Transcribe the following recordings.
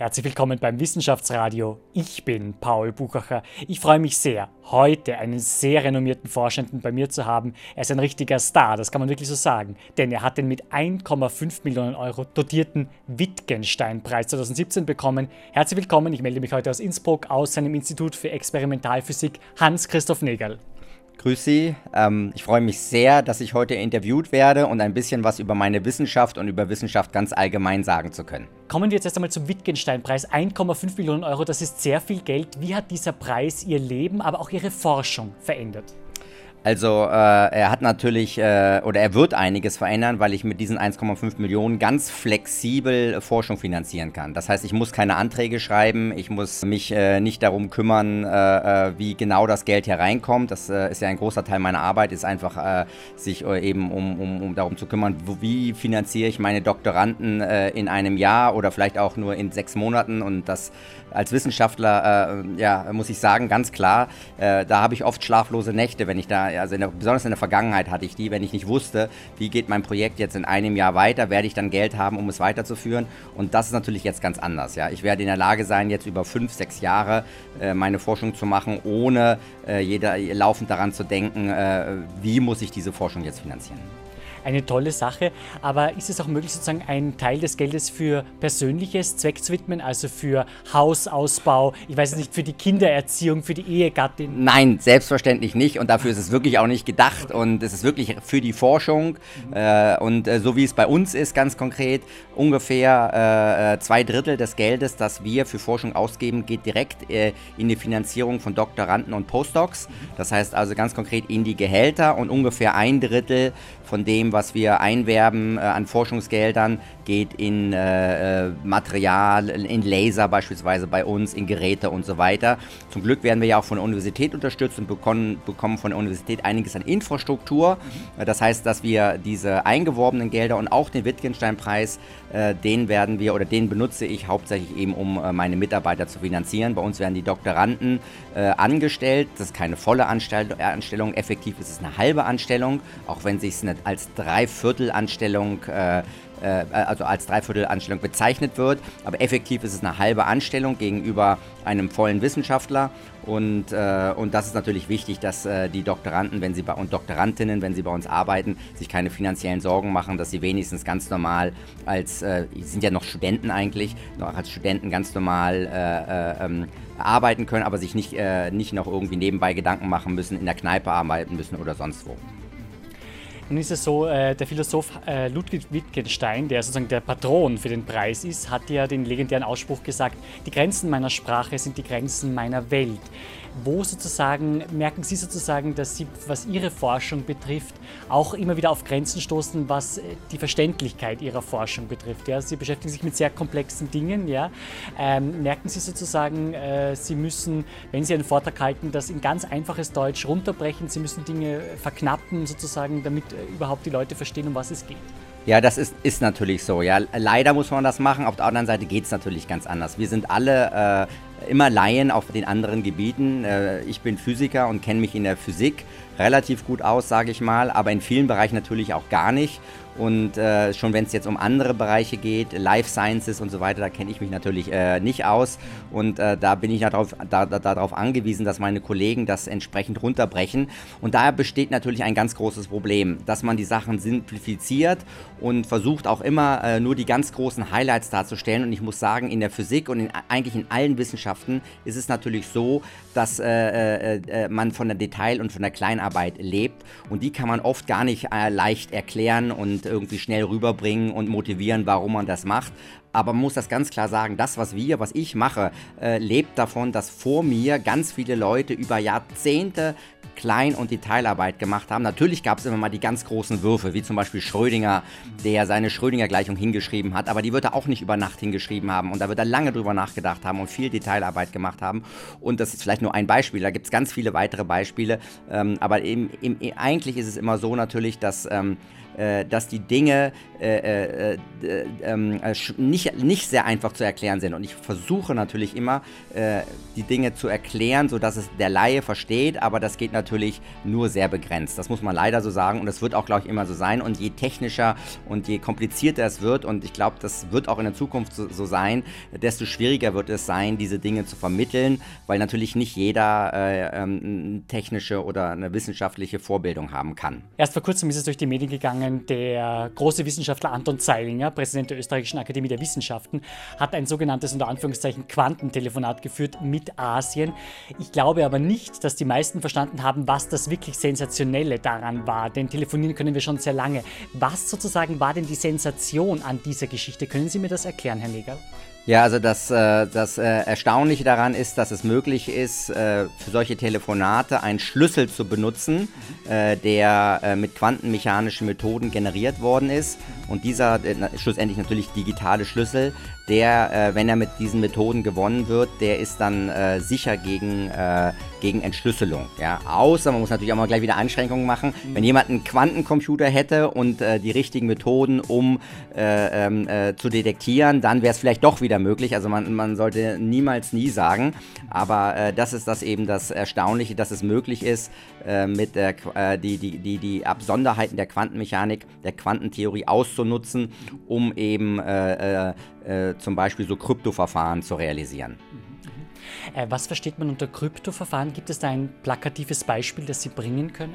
Herzlich willkommen beim Wissenschaftsradio. Ich bin Paul Buchacher. Ich freue mich sehr, heute einen sehr renommierten Forschenden bei mir zu haben. Er ist ein richtiger Star, das kann man wirklich so sagen. Denn er hat den mit 1,5 Millionen Euro dotierten Wittgenstein-Preis 2017 bekommen. Herzlich willkommen, ich melde mich heute aus Innsbruck aus seinem Institut für Experimentalphysik, Hans-Christoph Negerl. Grüß Sie. Ähm, ich freue mich sehr, dass ich heute interviewt werde und ein bisschen was über meine Wissenschaft und über Wissenschaft ganz allgemein sagen zu können. Kommen wir jetzt erst einmal zum Wittgenstein-Preis. 1,5 Millionen Euro, das ist sehr viel Geld. Wie hat dieser Preis Ihr Leben, aber auch Ihre Forschung verändert? Also äh, er hat natürlich äh, oder er wird einiges verändern, weil ich mit diesen 1,5 Millionen ganz flexibel Forschung finanzieren kann. Das heißt, ich muss keine Anträge schreiben, ich muss mich äh, nicht darum kümmern, äh, äh, wie genau das Geld hier reinkommt. Das äh, ist ja ein großer Teil meiner Arbeit, ist einfach sich eben um, um, um, darum zu kümmern, wie finanziere ich meine Doktoranden in einem Jahr oder vielleicht auch nur in sechs Monaten. Und das als Wissenschaftler, ja, muss ich sagen, ganz klar, da habe ich oft schlaflose Nächte, wenn ich da also in der, besonders in der Vergangenheit hatte ich die, wenn ich nicht wusste, wie geht mein Projekt jetzt in einem Jahr weiter, werde ich dann Geld haben, um es weiterzuführen. Und das ist natürlich jetzt ganz anders. Ja? Ich werde in der Lage sein, jetzt über fünf, sechs Jahre äh, meine Forschung zu machen, ohne äh, jeder, laufend daran zu denken, äh, wie muss ich diese Forschung jetzt finanzieren eine tolle Sache. Aber ist es auch möglich, sozusagen einen Teil des Geldes für persönliches Zweck zu widmen, also für Hausausbau, ich weiß nicht, für die Kindererziehung, für die Ehegattin? Nein, selbstverständlich nicht. Und dafür ist es wirklich auch nicht gedacht. Und es ist wirklich für die Forschung. Äh, und äh, so wie es bei uns ist, ganz konkret, ungefähr äh, zwei Drittel des Geldes, das wir für Forschung ausgeben, geht direkt in die Finanzierung von Doktoranden und Postdocs. Das heißt also ganz konkret in die Gehälter und ungefähr ein Drittel von dem, was wir einwerben äh, an Forschungsgeldern, geht in äh, äh, Material, in Laser beispielsweise bei uns, in Geräte und so weiter. Zum Glück werden wir ja auch von der Universität unterstützt und bekommen, bekommen von der Universität einiges an Infrastruktur. Mhm. Das heißt, dass wir diese eingeworbenen Gelder und auch den Wittgenstein-Preis, den werden wir oder den benutze ich hauptsächlich eben, um äh, meine Mitarbeiter zu finanzieren. Bei uns werden die Doktoranden äh, angestellt. Das ist keine volle Anstellung. Effektiv ist es eine halbe Anstellung, auch wenn sich es als Dreiviertelanstellung äh, äh, also als Dreiviertelanstellung bezeichnet wird. Aber effektiv ist es eine halbe Anstellung gegenüber einem vollen Wissenschaftler. Und, äh, und das ist natürlich wichtig, dass äh, die Doktoranden wenn sie bei, und Doktorandinnen, wenn sie bei uns arbeiten, sich keine finanziellen Sorgen machen, dass sie wenigstens ganz normal als, äh, sind ja noch Studenten eigentlich, noch als Studenten ganz normal äh, äh, ähm, arbeiten können, aber sich nicht, äh, nicht noch irgendwie nebenbei Gedanken machen müssen, in der Kneipe arbeiten müssen oder sonst wo. Nun ist es so, äh, der Philosoph äh, Ludwig Wittgenstein, der sozusagen der Patron für den Preis ist, hat ja den legendären Ausspruch gesagt, die Grenzen meiner Sprache sind die Grenzen meiner Welt wo sozusagen merken Sie sozusagen, dass Sie, was Ihre Forschung betrifft, auch immer wieder auf Grenzen stoßen, was äh, die Verständlichkeit Ihrer Forschung betrifft. Ja? Sie beschäftigen sich mit sehr komplexen Dingen. Ja? Ähm, merken Sie sozusagen, äh, Sie müssen, wenn Sie einen Vortrag halten, das in ganz einfaches Deutsch runterbrechen, Sie müssen Dinge verknappen sozusagen, damit äh, überhaupt die Leute verstehen, um was es geht. Ja, das ist, ist natürlich so. Ja, leider muss man das machen. Auf der anderen Seite geht es natürlich ganz anders. Wir sind alle äh, immer Laien auf den anderen Gebieten. Äh, ich bin Physiker und kenne mich in der Physik relativ gut aus, sage ich mal, aber in vielen Bereichen natürlich auch gar nicht. Und äh, schon wenn es jetzt um andere Bereiche geht, Life Sciences und so weiter, da kenne ich mich natürlich äh, nicht aus. Und äh, da bin ich darauf, da, da, darauf angewiesen, dass meine Kollegen das entsprechend runterbrechen. Und daher besteht natürlich ein ganz großes Problem, dass man die Sachen simplifiziert und versucht auch immer äh, nur die ganz großen Highlights darzustellen. Und ich muss sagen, in der Physik und in, eigentlich in allen Wissenschaften ist es natürlich so, dass äh, äh, äh, man von der Detail- und von der Kleinarbeit lebt. Und die kann man oft gar nicht leicht erklären und irgendwie schnell rüberbringen und motivieren, warum man das macht. Aber man muss das ganz klar sagen, das, was wir, was ich mache, äh, lebt davon, dass vor mir ganz viele Leute über Jahrzehnte Klein- und Detailarbeit gemacht haben. Natürlich gab es immer mal die ganz großen Würfe, wie zum Beispiel Schrödinger, der seine Schrödinger-Gleichung hingeschrieben hat, aber die wird er auch nicht über Nacht hingeschrieben haben und da wird er lange drüber nachgedacht haben und viel Detailarbeit gemacht haben. Und das ist vielleicht nur ein Beispiel, da gibt es ganz viele weitere Beispiele, ähm, aber eben, eben, eigentlich ist es immer so natürlich, dass ähm, äh, dass die Dinge äh, äh, äh ähm, nicht, nicht sehr einfach zu erklären sind. Und ich versuche natürlich immer, die Dinge zu erklären, sodass es der Laie versteht, aber das geht natürlich nur sehr begrenzt. Das muss man leider so sagen und das wird auch, glaube ich, immer so sein. Und je technischer und je komplizierter es wird, und ich glaube, das wird auch in der Zukunft so, so, sein, desto schwieriger wird es sein, diese Dinge zu vermitteln, weil natürlich nicht jeder äh, ähm, technische oder eine wissenschaftliche Vorbildung haben kann. Erst vor kurzem ist es durch die Medien gegangen, der große Wissenschaftler Anton Zeilinger, Präsident der Österreichischen Akademie der Wissenschaften, hat ein sogenanntes unter Anführungszeichen Quantentelefonat geführt mit Asien. Ich glaube aber nicht, dass die meisten verstanden haben, was das wirklich Sensationelle daran war, denn telefonieren können wir schon sehr lange. Was sozusagen war denn die Sensation an dieser Geschichte? Können Sie mir das erklären, Herr Neger? Ja, also das, äh, das äh, Erstaunliche daran ist, dass es möglich ist, äh, für solche Telefonate einen Schlüssel zu benutzen, der mit quantenmechanischen Methoden generiert worden ist. Und dieser schlussendlich natürlich digitale Schlüssel, der, wenn er mit diesen Methoden gewonnen wird, der ist dann sicher gegen, gegen Entschlüsselung. Ja? Außer man muss natürlich auch mal gleich wieder Einschränkungen machen. Mhm. Wenn jemand einen Quantencomputer hätte und die richtigen Methoden, um ähm, zu detektieren, dann wäre es vielleicht doch wieder möglich. Also man, man sollte niemals nie sagen. Aber äh, das ist das eben das Erstaunliche, dass es möglich ist, äh, mit der, äh, die, die, die, die Absonderheiten der Quantenmechanik, der Quantentheorie auszunutzen, um eben äh, äh, äh, zum Beispiel so Kryptoverfahren zu realisieren. Was versteht man unter Kryptoverfahren? Gibt es da ein plakatives Beispiel, das Sie bringen können?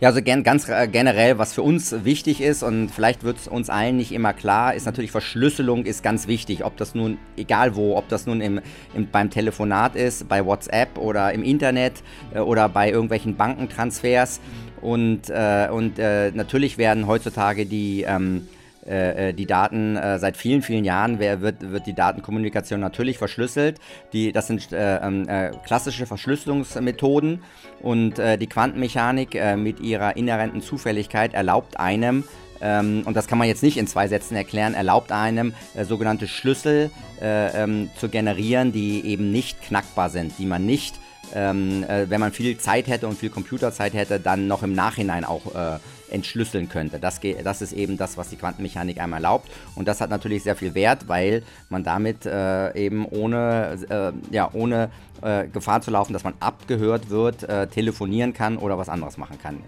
Ja, also gen ganz äh, generell, was für uns wichtig ist und vielleicht wird es uns allen nicht immer klar, ist natürlich Verschlüsselung ist ganz wichtig. Ob das nun, egal wo, ob das nun im, im beim Telefonat ist, bei WhatsApp oder im Internet äh, oder bei irgendwelchen Bankentransfers. Und, äh, und äh, natürlich werden heutzutage die... Ähm, äh, äh, die Daten äh, seit vielen, vielen Jahren wird, wird die Datenkommunikation natürlich verschlüsselt. Die, das sind äh, ähm, äh, klassische Verschlüsselungsmethoden und äh, die Quantenmechanik mit ihrer inhärenten Zufälligkeit erlaubt einem, ähm, und das kann man jetzt nicht in zwei Sätzen erklären, erlaubt einem sogenannte Schlüssel ähm, zu generieren, die eben nicht knackbar sind, die man nicht ähm, äh, wenn man viel Zeit hätte und viel Computerzeit hätte, dann noch im Nachhinein auch äh, entschlüsseln könnte. Das, das ist eben das, was die Quantenmechanik einem erlaubt. Und das hat natürlich sehr viel Wert, weil man damit äh, eben ohne, äh, ja, ohne äh, Gefahr zu laufen, dass man abgehört wird, äh, telefonieren kann oder was anderes machen kann.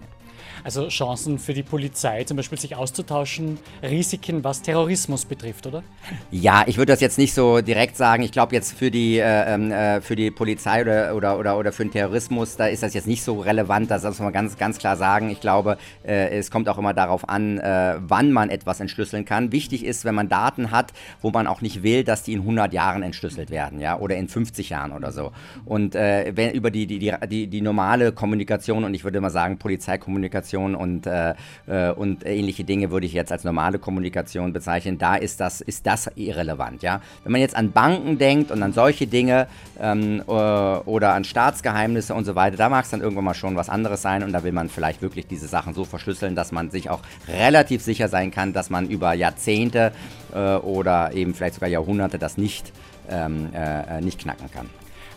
Also Chancen für die Polizei, zum Beispiel sich auszutauschen, Risiken, was Terrorismus betrifft, oder? Ja, ich würde das jetzt nicht so direkt sagen. Ich glaube jetzt für die, äh, ähm, äh, für die Polizei oder, oder, oder, oder für den Terrorismus, da ist das jetzt nicht so relevant. Das muss man ganz, ganz klar sagen. Ich glaube, äh, es kommt auch immer darauf an, äh, wann man etwas entschlüsseln kann. Wichtig ist, wenn man Daten hat, wo man auch nicht will, dass die in 100 Jahren entschlüsselt werden, ja, oder in 50 Jahren oder so. Und äh, wenn, über die, die, die, die, die normale Kommunikation und ich würde mal sagen Polizeikommunikation, Kommunikation und, äh, äh, und ähnliche Dinge würde ich jetzt als normale Kommunikation bezeichnen. Da ist das, ist das irrelevant. Ja? Wenn man jetzt an Banken denkt und an solche Dinge ähm, äh, oder an Staatsgeheimnisse und so weiter, da mag es dann irgendwann mal schon was anderes sein und da will man vielleicht wirklich diese Sachen so verschlüsseln, dass man sich auch relativ sicher sein kann, dass man über Jahrzehnte äh, oder eben vielleicht sogar Jahrhunderte das nicht, ähm, äh, nicht knacken kann.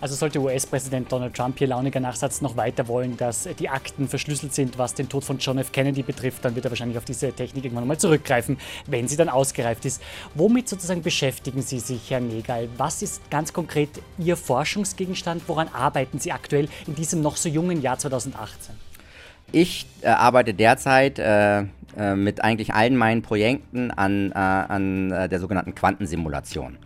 Also sollte US-Präsident Donald Trump hier launiger Nachsatz noch weiter wollen, dass die Akten verschlüsselt sind, was den Tod von John F. Kennedy betrifft, dann wird er wahrscheinlich auf diese Technik irgendwann mal zurückgreifen, wenn sie dann ausgereift ist. Womit sozusagen beschäftigen Sie sich, Herr Negal? Was ist ganz konkret Ihr Forschungsgegenstand? Woran arbeiten Sie aktuell in diesem noch so jungen Jahr 2018? Ich äh, arbeite derzeit äh, äh, mit eigentlich allen meinen Projekten an, äh, an äh, der sogenannten Quantensimulation.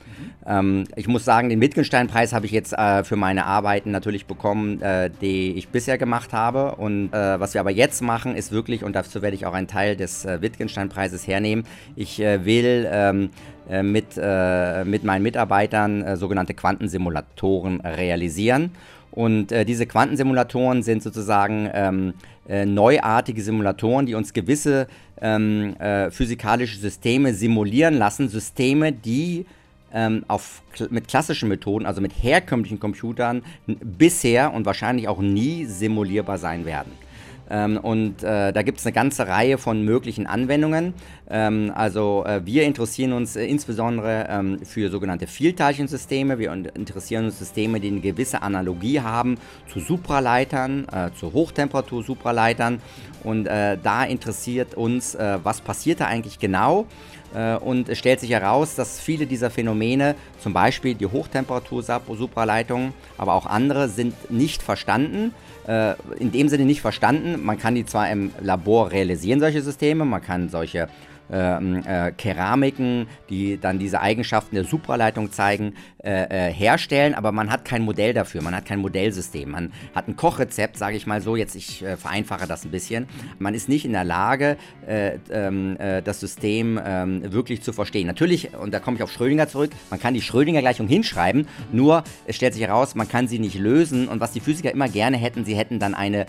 Ähm, ich muss sagen, den Wittgenstein-Preis habe ich jetzt äh, für meine Arbeiten natürlich bekommen, die ich bisher gemacht habe. Und was wir aber jetzt machen, ist wirklich, und dazu werde ich auch einen Teil des Wittgenstein-Preises hernehmen, ich will ähm, mit, mit meinen Mitarbeitern sogenannte Quantensimulatoren realisieren. Und äh, diese Quantensimulatoren sind sozusagen ähm, äh, neuartige Simulatoren, die uns gewisse ähm, äh, physikalische Systeme simulieren lassen. Systeme, die ähm, auf, mit klassischen Methoden, also mit herkömmlichen Computern, bisher und wahrscheinlich auch nie simulierbar sein werden. Ähm, und äh, da gibt es eine ganze Reihe von möglichen Anwendungen. Ähm, also äh, wir interessieren uns äh, insbesondere ähm, für sogenannte Vielteilchensysteme. Wir interessieren uns Systeme, die eine gewisse Analogie haben zu Supraleitern, äh, zu Hochtemperatur-Supraleitern. Und äh, da interessiert uns, äh, was passiert da eigentlich genau. Und es stellt sich heraus, dass viele dieser Phänomene, zum Beispiel die Hochtemperatur-Supraleitung, aber auch andere, sind nicht verstanden in dem Sinne nicht verstanden. Man kann die zwar im Labor realisieren, solche Systeme, man kann solche ähm, äh, Keramiken, die dann diese Eigenschaften der Supraleitung zeigen, äh, äh, herstellen, aber man hat kein Modell dafür, man hat kein Modellsystem. Man hat ein Kochrezept, sage ich mal so, jetzt ich äh, vereinfache das ein bisschen. Man ist nicht in der Lage, äh, ähm, äh, das System ähm, wirklich zu verstehen. Natürlich, und da komme ich auf Schrödinger zurück, man kann die Schrödinger-Gleichung hinschreiben, nur es stellt sich heraus, man kann sie nicht lösen und was die Physiker immer gerne hätten, sie hätten dann eine,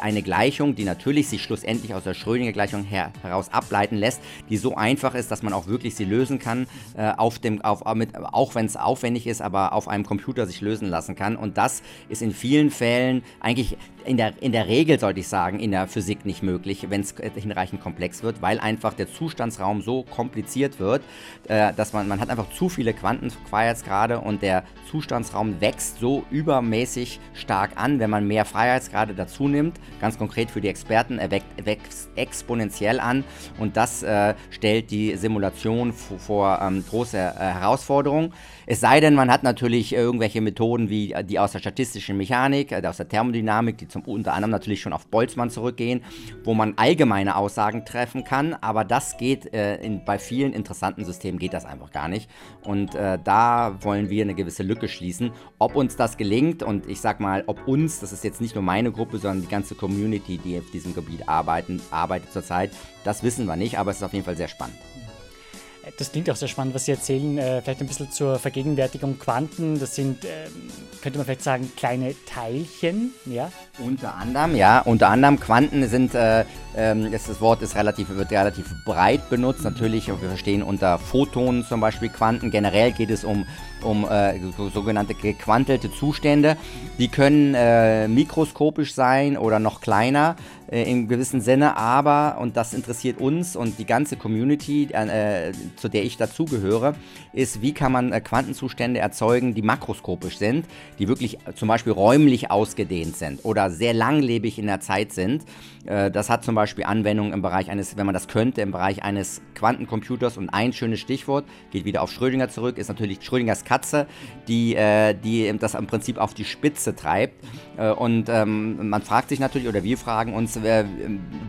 eine Gleichung, die natürlich sich schlussendlich aus der Schrödinger-Gleichung her heraus ableiten lässt, die so einfach ist, dass man auch wirklich sie lösen kann, auf dem, auf, mit, auch wenn es aufwendig ist, aber auf einem Computer sich lösen lassen kann. Und das ist in vielen Fällen eigentlich in der, in der Regel, sollte ich sagen, in der Physik nicht möglich, wenn es hinreichend komplex wird, weil einfach der Zustandsraum so kompliziert wird, äh, dass man, man hat einfach zu viele Quantenfreiheitsgrade und der Zustandsraum wächst so übermäßig stark an, wenn man mehr Freiheitsgrade dazu nimmt. Ganz konkret für die Experten, er wächst exponentiell an und das äh, stellt die Simulation vor ähm, große äh, Herausforderungen. Es sei denn, man hat natürlich irgendwelche Methoden wie die aus der statistischen Mechanik, äh, aus der Thermodynamik, die zum unter anderem natürlich schon auf Boltzmann zurückgehen, wo man allgemeine Aussagen treffen kann, aber das geht äh, in, bei vielen interessanten Systemen geht das einfach gar nicht. Und äh, da wollen wir eine gewisse Lücke schließen. Ob uns das gelingt und ich sag mal, ob uns, das ist jetzt nicht nur meine Gruppe, sondern die ganze Community, die auf diesem Gebiet arbeiten, arbeitet zurzeit, das wissen wir nicht, aber es ist auf jeden Fall sehr spannend. Das klingt auch sehr spannend, was Sie erzählen. Äh, vielleicht ein bisschen zur Vergegenwärtigung Quanten. Das sind, äh, könnte man vielleicht sagen, kleine Teilchen, ja? Unter anderem, ja. Unter anderem Quanten sind, äh, ähm, das Wort ist relativ, wird relativ breit benutzt. Natürlich, wir verstehen unter Photonen zum Beispiel Quanten. Generell geht es um, um äh, sogenannte gequantelte Zustände. Die können äh, mikroskopisch sein oder noch kleiner äh, im gewissen Sinne, aber, und das interessiert uns und die ganze Community, äh, zu der ich dazugehöre, ist, wie kann man äh, Quantenzustände erzeugen, die makroskopisch sind, die wirklich äh, zum Beispiel räumlich ausgedehnt sind oder sehr langlebig in der Zeit sind. Äh, das hat zum Beispiel Anwendungen im Bereich eines, wenn man das könnte, im Bereich eines Quantencomputers und ein schönes Stichwort, geht wieder auf Schrödinger zurück, ist natürlich Schrödingers Katze, die, die das im Prinzip auf die Spitze treibt. Und ähm, man fragt sich natürlich, oder wir fragen uns,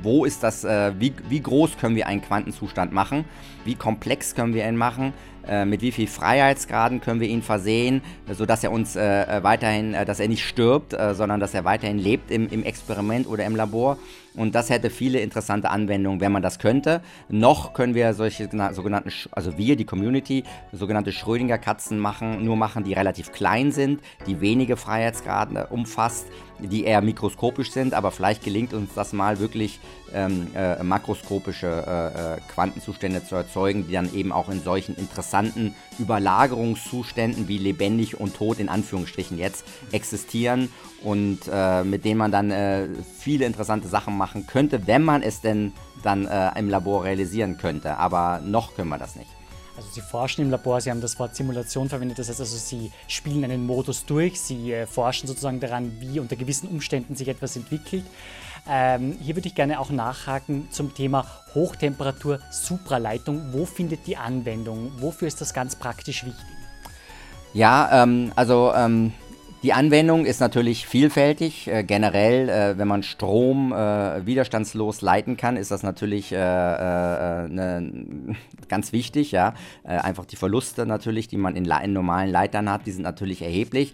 wo ist das, wie, wie groß können wir einen Quantenzustand machen, wie komplex können wir ihn machen, äh, mit wie viel Freiheitsgraden können wir ihn versehen, sodass er uns äh, weiterhin, äh, dass er nicht stirbt, äh, sondern dass er weiterhin lebt im, im Experiment oder im Labor. Und das hätte viele interessante Anwendungen, wenn man das könnte. Noch können wir solche sogenannten, also wir, die Community, sogenannte Schrödinger-Katzen machen, nur machen, die relativ klein sind, die wenige Freiheitsgrade umfasst, die eher mikroskopisch sind, aber vielleicht gelingt uns das mal wirklich ähm, äh, makroskopische äh, äh, Quantenzustände zu erzeugen, die dann eben auch in solchen interessanten Überlagerungszuständen wie lebendig und tot in Anführungsstrichen jetzt existieren und äh, mit denen man dann äh, viele interessante Sachen machen könnte, wenn man es denn dann äh, im Labor realisieren könnte. Aber noch können wir das nicht. Also Sie forschen im Labor, Sie haben das Wort Simulation verwendet, das heißt also, Sie spielen einen Modus durch, Sie äh, forschen sozusagen daran, wie unter gewissen Umständen sich etwas entwickelt. Ähm, hier würde ich gerne auch nachhaken zum Thema Hochtemperatur-Supraleitung. Wo findet die Anwendung? Wofür ist das ganz praktisch wichtig? Ja, ähm, also ähm, die Anwendung ist natürlich vielfältig. Äh, generell, äh, wenn man Strom äh, widerstandslos leiten kann, ist das natürlich äh, äh, ne, ganz wichtig. Ja? Äh, einfach die Verluste natürlich, die man in, in, normalen Leitern hat, die sind natürlich erheblich.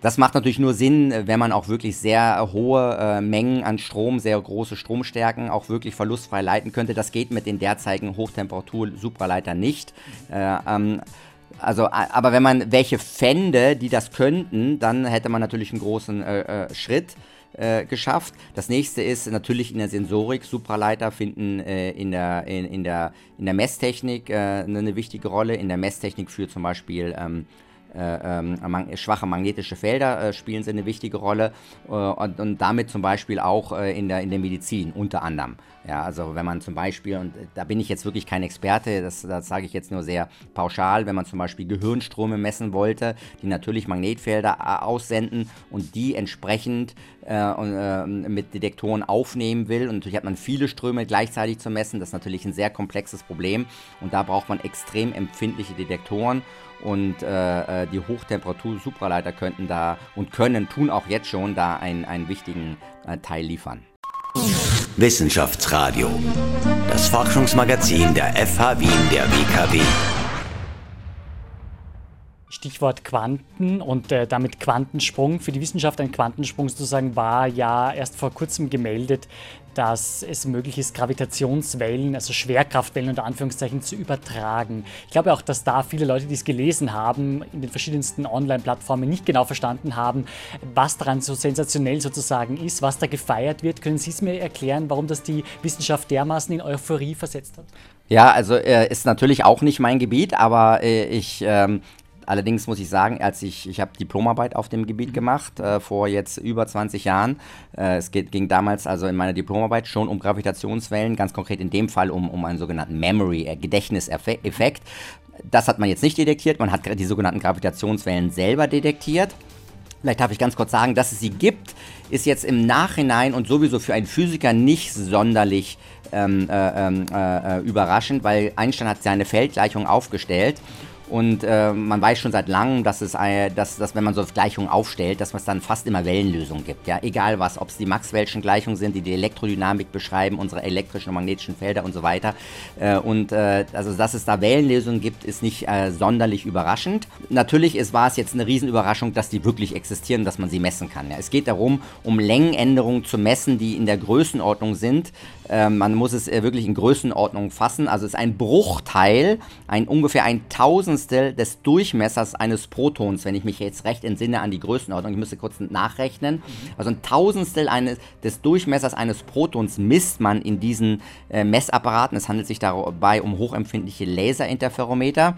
Das macht natürlich nur Sinn, wenn man auch wirklich sehr hohe Mengen an Strom, sehr große Stromstärken auch wirklich verlustfrei leiten könnte. Das geht mit den derzeitigen Hochtemperatur-Supraleitern nicht. Ähm, also, aber wenn man welche fände, die das könnten, dann hätte man natürlich einen großen äh, äh, Schritt äh, geschafft. Das nächste ist natürlich in der Sensorik. Supraleiter finden äh, in, der, in, in, der, in der Messtechnik äh, eine wichtige Rolle. In der Messtechnik für zum Beispiel ähm, äh, ähm, schwache magnetische Felder äh, spielen sie eine wichtige Rolle äh, und, und, damit zum Beispiel auch äh, in, der, in der Medizin unter anderem. Ja, also wenn man zum Beispiel, und da bin ich jetzt wirklich kein Experte, das, das sage ich jetzt nur sehr pauschal, wenn man zum Beispiel Gehirnströme messen wollte, die natürlich Magnetfelder äh, aussenden und die entsprechend äh, mit Detektoren aufnehmen will. Und natürlich hat man viele Ströme gleichzeitig zu messen. Das ist natürlich ein sehr komplexes Problem und da braucht man extrem empfindliche Detektoren und äh, äh, die Hochtemperatur-Supraleiter könnten da und können, tun auch jetzt schon, da einen, einen wichtigen äh, Teil liefern. Wissenschaftsradio, das Forschungsmagazin der FH Wien der WKW. Stichwort Quanten und äh, damit Quantensprung. Für die Wissenschaft ein Quantensprung sozusagen war ja erst vor kurzem gemeldet, dass es möglich ist, Gravitationswellen, also Schwerkraftwellen unter Anführungszeichen, zu übertragen. Ich glaube auch, dass da viele Leute, die es gelesen haben, in den verschiedensten Online-Plattformen nicht genau verstanden haben, was daran so sensationell sozusagen ist, was da gefeiert wird. Können Sie es mir erklären, warum das die Wissenschaft dermaßen in Euphorie versetzt hat? Ja, also äh, ist natürlich auch nicht mein Gebiet, aber äh, ich ähm, Allerdings muss ich sagen, als ich, ich habe Diplomarbeit auf dem Gebiet gemacht, äh, vor jetzt über 20 Jahren. Äh, es geht, ging damals also in meiner Diplomarbeit schon um Gravitationswellen, ganz konkret in dem Fall um, um einen sogenannten Memory, äh, Gedächtniseffekt. Das hat man jetzt nicht detektiert, man hat die sogenannten Gravitationswellen selber detektiert. Vielleicht darf ich ganz kurz sagen, dass es sie gibt, ist jetzt im Nachhinein und sowieso für einen Physiker nicht sonderlich ähm, äh, ähm, äh, überraschend, weil Einstein hat seine Feldgleichung aufgestellt und äh, man weiß schon seit langem, dass, es, äh, dass, dass wenn man so Gleichungen aufstellt, dass es dann fast immer Wellenlösungen gibt. Ja? Egal was, ob es die Maxwell'schen Gleichungen sind, die die Elektrodynamik beschreiben, unsere elektrischen und magnetischen Felder und so weiter. Äh, und äh, also, dass es da Wellenlösungen gibt, ist nicht äh, sonderlich überraschend. Natürlich war es jetzt eine Riesenüberraschung, dass die wirklich existieren, dass man sie messen kann. Ja? Es geht darum, um Längenänderungen zu messen, die in der Größenordnung sind. Äh, man muss es wirklich in Größenordnung fassen. Also es ist ein Bruchteil, ein ungefähr ein Tausend Tausendstel des Durchmessers eines Protons, wenn ich mich jetzt recht entsinne an die Größenordnung. Ich müsste kurz nachrechnen. Also ein Tausendstel eines, des Durchmessers eines Protons misst man in diesen äh, Messapparaten. Es handelt sich dabei um hochempfindliche Laserinterferometer.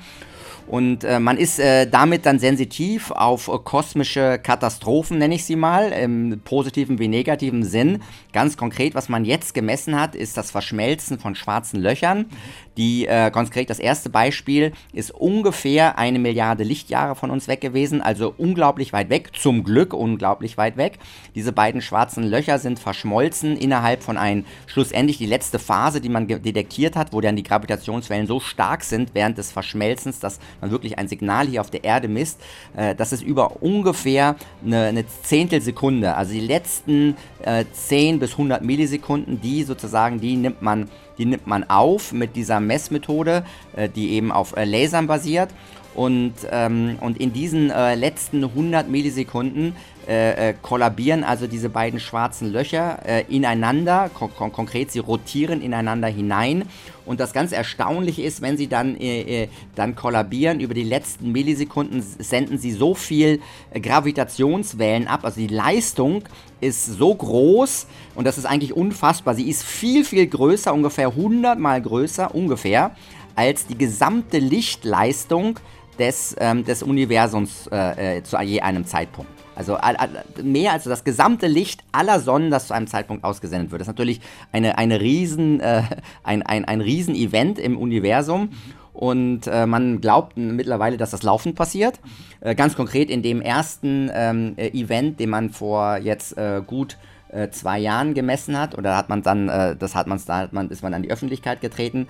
Und äh, man ist äh, damit dann sensitiv auf äh, kosmische Katastrophen, nenne ich sie mal, im positiven wie negativen Sinn. Ganz konkret, was man jetzt gemessen hat, ist das Verschmelzen von schwarzen Löchern. Die, äh, ganz konkret, das erste Beispiel ist ungefähr eine Milliarde Lichtjahre von uns weg gewesen, also unglaublich weit weg, zum Glück unglaublich weit weg. Diese beiden schwarzen Löcher sind verschmolzen innerhalb von ein, schlussendlich die letzte Phase, die man detektiert hat, wo dann die Gravitationswellen so stark sind während des Verschmelzens, dass man wirklich ein Signal hier auf der Erde misst, äh, das ist über ungefähr eine, eine Zehntelsekunde, also die letzten äh, 10 bis 100 Millisekunden, die sozusagen, die nimmt man, die nimmt man auf mit dieser Messmethode, äh, die eben auf äh, Lasern basiert. Und, ähm, und in diesen äh, letzten 100 Millisekunden äh, äh, kollabieren also diese beiden schwarzen Löcher äh, ineinander, kon kon konkret sie rotieren ineinander hinein. Und das ganz Erstaunliche ist, wenn sie dann, äh, äh, dann kollabieren, über die letzten Millisekunden senden sie so viel äh, Gravitationswellen ab. Also die Leistung ist so groß und das ist eigentlich unfassbar. Sie ist viel, viel größer, ungefähr 100 mal größer, ungefähr, als die gesamte Lichtleistung des, ähm, des Universums zu je einem Zeitpunkt. Also mehr als das gesamte Licht aller Sonnen, das zu einem Zeitpunkt ausgesendet wird. Das ist natürlich eine, eine riesen, äh, ein, ein, ein Riesen-Event im Universum. Und äh, man glaubt mittlerweile, dass das laufend passiert. Äh, ganz konkret in dem ersten ähm, äh, Event, den man vor jetzt äh, gut äh, zwei Jahren gemessen hat, oder hat man dann, äh, das hat man, da hat man, ist man an die Öffentlichkeit getreten.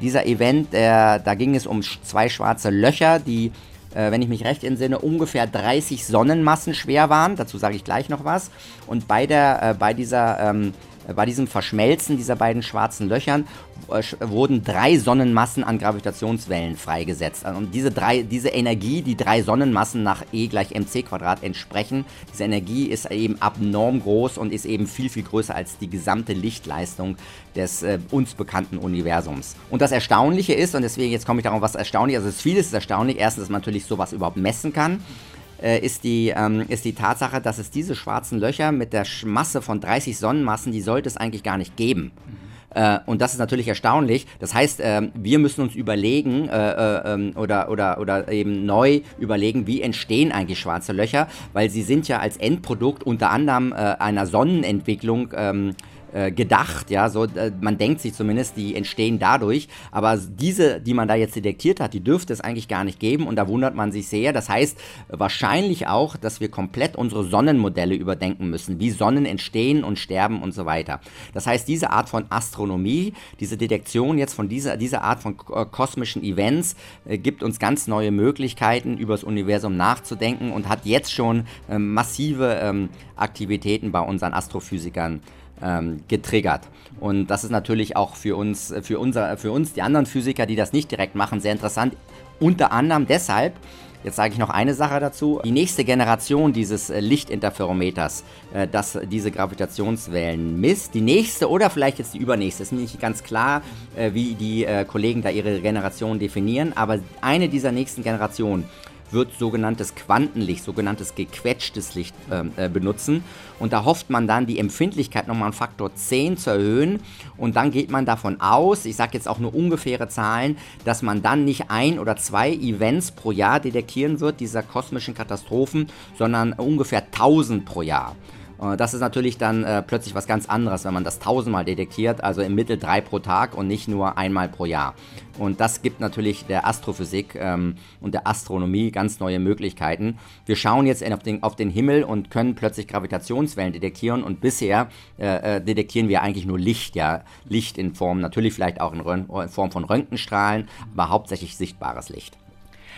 dieser Event, der, da ging es um zwei schwarze Löcher, die äh, wenn ich mich recht entsinne, ungefähr 30 Sonnenmassen schwer waren. Dazu sage ich gleich noch was. Und bei, der, äh, bei dieser ähm, bei diesem Verschmelzen dieser beiden schwarzen Löchern äh, wurden drei Sonnenmassen an Gravitationswellen freigesetzt. Und diese, drei, diese Energie, die drei Sonnenmassen nach E gleich mc Quadrat entsprechen, diese Energie ist eben abnorm groß und ist eben viel, viel größer als die gesamte Lichtleistung des äh, uns bekannten Universums. Und das Erstaunliche ist, und deswegen jetzt komme ich darauf, was erstaunlich ist, also vieles ist erstaunlich. Erstens, dass man natürlich sowas überhaupt messen kann äh, ist, die, ähm, ist die Tatsache, dass es diese schwarzen Löcher mit der Masse von 30 Sonnenmassen, die sollte es eigentlich gar nicht geben. Mhm. Äh, und das ist natürlich erstaunlich. Das heißt, äh, wir müssen uns überlegen äh, äh ähm, oder, oder, oder eben neu überlegen, wie entstehen eigentlich schwarze Löcher, weil sie sind ja als Endprodukt unter anderem äh, einer Sonnenentwicklung ähm, äh, gedacht, ja, so äh, man denkt sich zumindest, die entstehen dadurch, aber diese, die man da jetzt detektiert hat, die dürfte es eigentlich gar nicht geben und da wundert man sich sehr. Das heißt wahrscheinlich auch, dass wir komplett unsere Sonnenmodelle überdenken müssen, wie Sonnen entstehen und sterben und so weiter. Das heißt, diese Art von Astronomie, diese Detektion jetzt von dieser, dieser Art von kosmischen Events äh, gibt uns ganz neue Möglichkeiten, über das Universum nachzudenken und hat jetzt schon äh, massive ähm, Aktivitäten bei unseren Astrophysikern ähm, getriggert. Und das ist natürlich auch für uns, für, unser, für uns, die anderen Physiker, die das nicht direkt machen, sehr interessant. Unter anderem deshalb, Jetzt sage ich noch eine Sache dazu. Die nächste Generation dieses äh, Lichtinterferometers, äh, das diese Gravitationswellen misst, die nächste oder vielleicht jetzt die übernächste, ist nicht ganz klar, äh, wie die äh, Kollegen da ihre Generation definieren, aber eine dieser nächsten Generationen wird sogenanntes Quantenlicht, sogenanntes gequetschtes Licht ähm, äh, benutzen. Und da hofft man dann, die Empfindlichkeit nochmal einen Faktor 10 zu erhöhen. Und dann geht man davon aus, ich sage jetzt auch nur ungefähre Zahlen, dass man dann nicht ein oder zwei Events pro Jahr detektieren wird, dieser kosmischen Katastrophen, sondern ungefähr 1000 pro Jahr. Äh, das ist natürlich dann äh, plötzlich was ganz anderes, wenn man das tausendmal detektiert, also im Mittel drei pro Tag und nicht nur einmal pro Jahr. Und das gibt natürlich der Astrophysik ähm, und der Astronomie ganz neue Möglichkeiten. Wir schauen jetzt auf den, auf den Himmel und können plötzlich Gravitationswellen detektieren und bisher äh, äh, detektieren wir eigentlich nur Licht, ja, Licht in Form, natürlich vielleicht auch in, in Form von Röntgenstrahlen, aber hauptsächlich sichtbares Licht.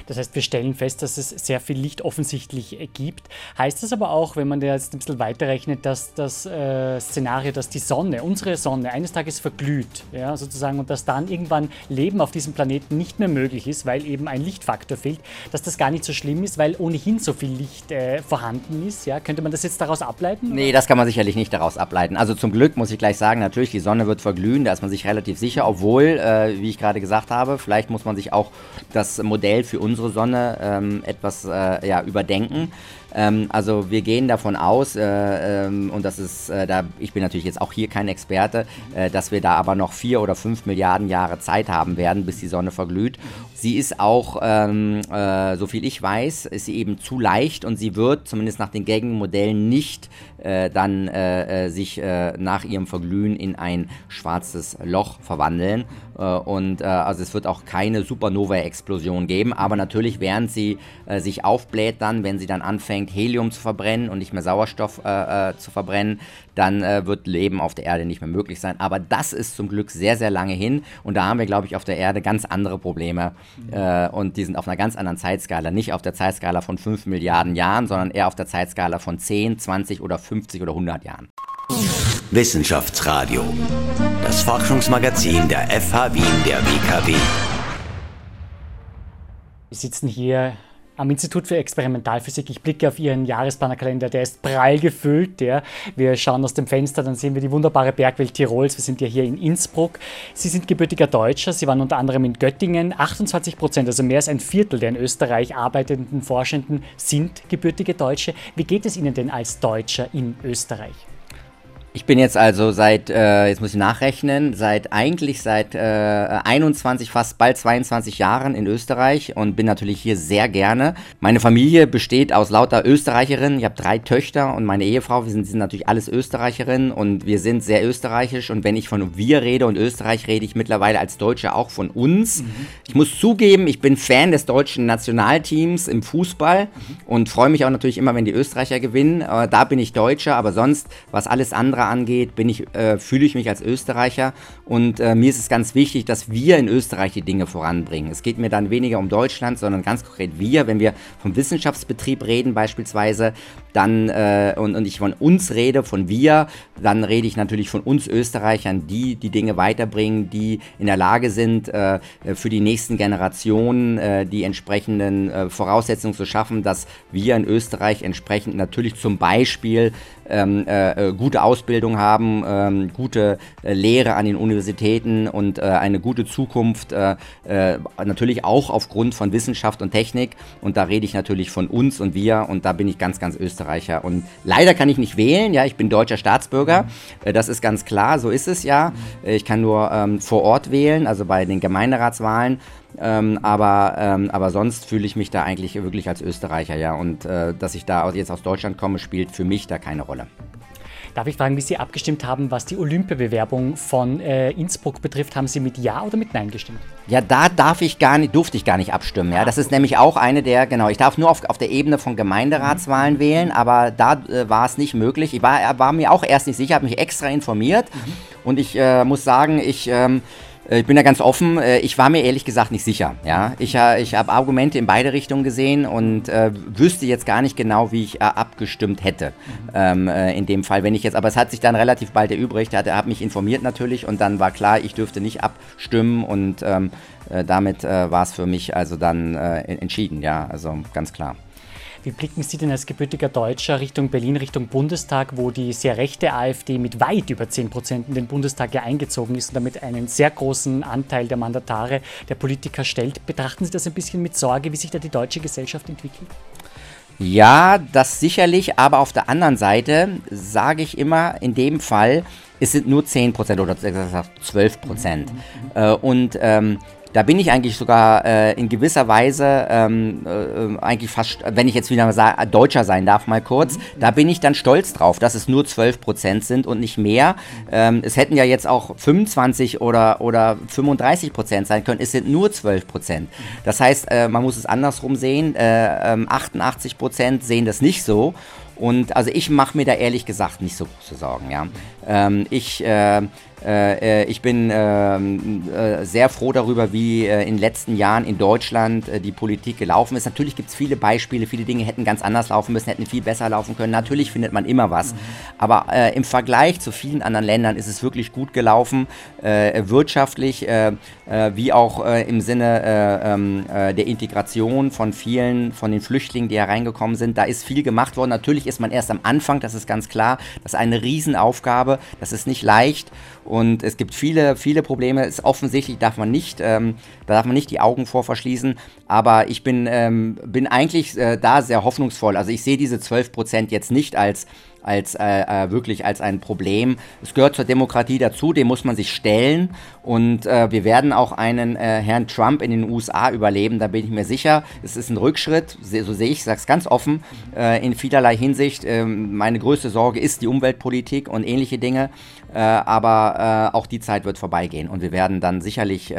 Das heißt, wir stellen fest, dass es sehr viel Licht offensichtlich gibt. Heißt das aber auch, wenn man da jetzt ein bisschen weiterrechnet, dass das äh, Szenario, dass die Sonne, unsere Sonne, eines Tages verglüht, ja, sozusagen, und dass dann irgendwann Leben auf diesem Planeten nicht mehr möglich ist, weil eben ein Lichtfaktor fehlt, dass das gar nicht so schlimm ist, weil ohnehin so viel Licht äh, vorhanden ist. Ja? Könnte man das jetzt daraus ableiten? Nee, das kann man sicherlich nicht daraus ableiten. Also zum Glück muss ich gleich sagen, natürlich, die Sonne wird verglühen, da ist man sich relativ sicher, obwohl, äh, wie ich gerade gesagt habe, vielleicht muss man sich auch das Modell für uns unsere Sonne ähm, etwas äh, ja, überdenken. Ähm, also wir gehen davon aus, äh, ähm, und das ist, äh, da, ich bin natürlich jetzt auch hier kein Experte, äh, dass wir da aber noch vier oder fünf Milliarden Jahre Zeit haben werden, bis die Sonne verglüht. Sie ist auch, ähm, äh, so viel ich weiß, ist sie eben zu leicht und sie wird zumindest nach den gängigen Modellen nicht äh, dann äh, sich nach ihrem Verglühen in ein schwarzes Loch verwandeln. und also es wird auch keine Supernova-Explosion geben, aber natürlich während sie sich aufbläht dann, wenn sie dann anfängt, anfängt, Helium zu verbrennen und nicht mehr Sauerstoff äh, äh, zu verbrennen, dann äh, wird Leben auf der Erde nicht mehr möglich sein. Aber das ist zum Glück sehr, sehr lange hin und da haben wir, glaube ich, auf der Erde ganz andere Probleme mhm. und die sind auf einer ganz anderen Zeitskala. Nicht auf der Zeitskala von 5 Milliarden Jahren, sondern eher auf der Zeitskala von 10, 20 oder 50 oder 100 Jahren. Wissenschaftsradio. Das Forschungsmagazin der FH Wien der WKW. Wir sitzen hier am Institut für Experimentalphysik. Ich blicke auf Ihren Jahresplanerkalender, der ist prall gefüllt. Ja. Wir schauen aus dem Fenster, dann sehen wir die wunderbare Bergwelt Tirols. Wir sind ja hier in Innsbruck. Sie sind gebürtiger Deutscher. Sie waren unter anderem in Göttingen. 28 Prozent, also mehr als ein Viertel der in Österreich arbeitenden Forschenden sind gebürtige Deutsche. Wie geht es Ihnen denn als Deutscher in Österreich? Ich bin jetzt also seit, äh, jetzt muss ich nachrechnen, seit eigentlich seit äh, 21, fast bald 22 Jahren in Österreich und bin natürlich hier sehr gerne. Meine Familie besteht aus lauter Österreicherinnen. Ich habe drei Töchter und meine Ehefrau. Wir sind, sind natürlich alles Österreicherinnen und wir sind sehr österreichisch. Und wenn ich von wir rede und Österreich, rede ich mittlerweile als Deutsche auch von uns. Mhm. Ich muss zugeben, ich bin Fan des deutschen Nationalteams im Fußball mhm. und freue mich auch natürlich immer, wenn die Österreicher gewinnen. Äh, da bin ich Deutscher, aber sonst, was alles andere angeht, bin ich, äh, fühle ich mich als Österreicher und äh, mir ist es ganz wichtig, dass wir in Österreich die Dinge voranbringen. Es geht mir dann weniger um Deutschland, sondern ganz konkret wir, wenn wir vom Wissenschaftsbetrieb reden beispielsweise, dann äh, und, und ich von uns rede, von wir, dann rede ich natürlich von uns Österreichern, die die Dinge weiterbringen, die in der Lage sind, äh, für die nächsten Generationen äh, die entsprechenden äh, Voraussetzungen zu schaffen, dass wir in Österreich entsprechend natürlich zum Beispiel ähm, äh, gute Ausbildung haben, ähm, gute äh, Lehre an den Universitäten und äh, eine gute Zukunft, äh, äh, natürlich auch aufgrund von Wissenschaft und Technik. Und da rede ich natürlich von uns und wir und da bin ich ganz, ganz Österreicher. Und leider kann ich nicht wählen, ja, ich bin deutscher Staatsbürger, äh, das ist ganz klar, so ist es ja. Ich kann nur ähm, vor Ort wählen, also bei den Gemeinderatswahlen. Ähm, aber, ähm, aber sonst fühle ich mich da eigentlich wirklich als Österreicher, ja. Und äh, dass ich da jetzt aus Deutschland komme, spielt für mich da keine Rolle. Darf ich fragen, wie Sie abgestimmt haben, was die Olympiabewerbung von äh, Innsbruck betrifft? Haben Sie mit Ja oder mit Nein gestimmt? Ja, da darf ich gar nicht, durfte ich gar nicht abstimmen. Ja, das ist nämlich auch eine der, genau, ich darf nur auf, auf der Ebene von Gemeinderatswahlen mhm. wählen, aber da äh, war es nicht möglich. Ich war, war mir auch erst nicht sicher, habe mich extra informiert mhm. und ich äh, muss sagen, ich ähm, äh, ich bin da ganz offen. Äh, ich war mir ehrlich gesagt nicht sicher. Ja? Ich, äh, ich habe Argumente in beide Richtungen gesehen und äh, wüsste jetzt gar nicht genau, wie ich äh, abgestimmt hätte. Ähm, äh, in dem Fall, wenn ich jetzt, aber es hat sich dann relativ bald erübrigt. Er hat mich informiert natürlich und dann war klar, ich dürfte nicht abstimmen und ähm, damit war es für mich also dann entschieden. Ja, also ganz klar. Wie blicken Sie denn als gebürtiger Deutscher Richtung Berlin, Richtung Bundestag, wo die sehr rechte AfD mit weit über 10 Prozent in den Bundestag ja eingezogen ist und damit einen sehr großen Anteil der Mandatare der Politiker stellt? Betrachten Sie das ein bisschen mit Sorge, wie sich da die deutsche Gesellschaft entwickelt? Ja, das sicherlich, aber auf der anderen Seite sage ich immer, in dem Fall, es sind nur 10 Prozent oder 12 Prozent. Mhm. Äh, und ähm, da bin ich eigentlich sogar äh, in gewisser Weise ähm, äh, eigentlich fast, wenn ich jetzt wieder mal Deutscher sein darf mal kurz, mhm. da bin ich dann stolz drauf, dass es nur 12 Prozent sind und nicht mehr. Ähm, es hätten ja jetzt auch 25 oder, oder 35 Prozent sein können, es sind nur 12 Prozent. Das heißt, äh, man muss es andersrum sehen, 88 äh, Prozent sehen das nicht so. Und also ich mache mir da ehrlich gesagt nicht so große Sorgen. Ja. Ähm, ich äh, äh, äh, ich bin ähm, äh, sehr froh darüber, wie äh, in den letzten Jahren in Deutschland äh, die Politik gelaufen ist. Natürlich gibt es viele Beispiele, viele Dinge hätten ganz anders laufen müssen, hätten viel besser laufen können. Natürlich findet man immer was. Mhm. Aber im Vergleich zu vielen anderen Ländern ist es wirklich gut gelaufen, wirtschaftlich wie auch im Sinne ähm, der Integration von vielen von den Flüchtlingen, die hereingekommen sind. Da ist viel gemacht worden. Natürlich ist man erst am Anfang, das ist ganz klar. Das ist eine Riesenaufgabe. Das ist nicht leicht. Und es gibt viele, viele Probleme. Ist offensichtlich darf man nicht, ähm, da darf man nicht die Augen vor verschließen. Aber ich bin, ähm, bin eigentlich äh, da sehr hoffnungsvoll. Also ich sehe diese 12 Prozent jetzt nicht als als äh, äh, wirklich als ein Problem. Es gehört zur Demokratie dazu, dem muss man sich stellen und äh, wir werden auch einen äh, Herrn Trump in den USA überleben, da bin ich mir sicher. Es ist ein Rückschritt, so sehe ich, sage es ganz offen, äh, in vielerlei Hinsicht. Ähm, meine größte Sorge ist die Umweltpolitik und ähnliche Dinge, äh, aber auch die Zeit wird vorbeigehen und wir werden dann sicherlich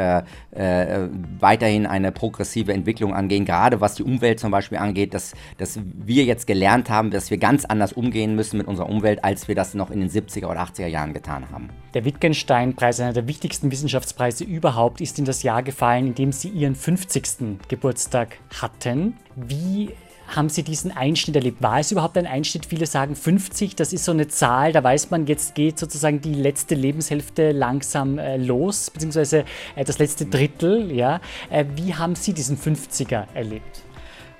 weiterhin eine progressive Entwicklung angehen, gerade was die Umwelt zum Beispiel angeht, dass, dass wir jetzt gelernt haben, dass wir ganz anders umgehen müssen mit unserer Umwelt, als wir das noch in den 70er oder 80er Jahren getan haben. Der Wittgenstein-Preis, einer der wichtigsten Wissenschaftspreise überhaupt, ist in das Jahr gefallen, in dem Sie Ihren 50. Geburtstag hatten. Wie haben Sie diesen Einschnitt erlebt? War es überhaupt ein Einschnitt? Viele sagen 50, das ist so eine Zahl, da weiß man, jetzt geht sozusagen die letzte Lebenshälfte langsam äh, los, beziehungsweise äh, das letzte Drittel. Ja? Äh, wie haben Sie diesen 50er erlebt?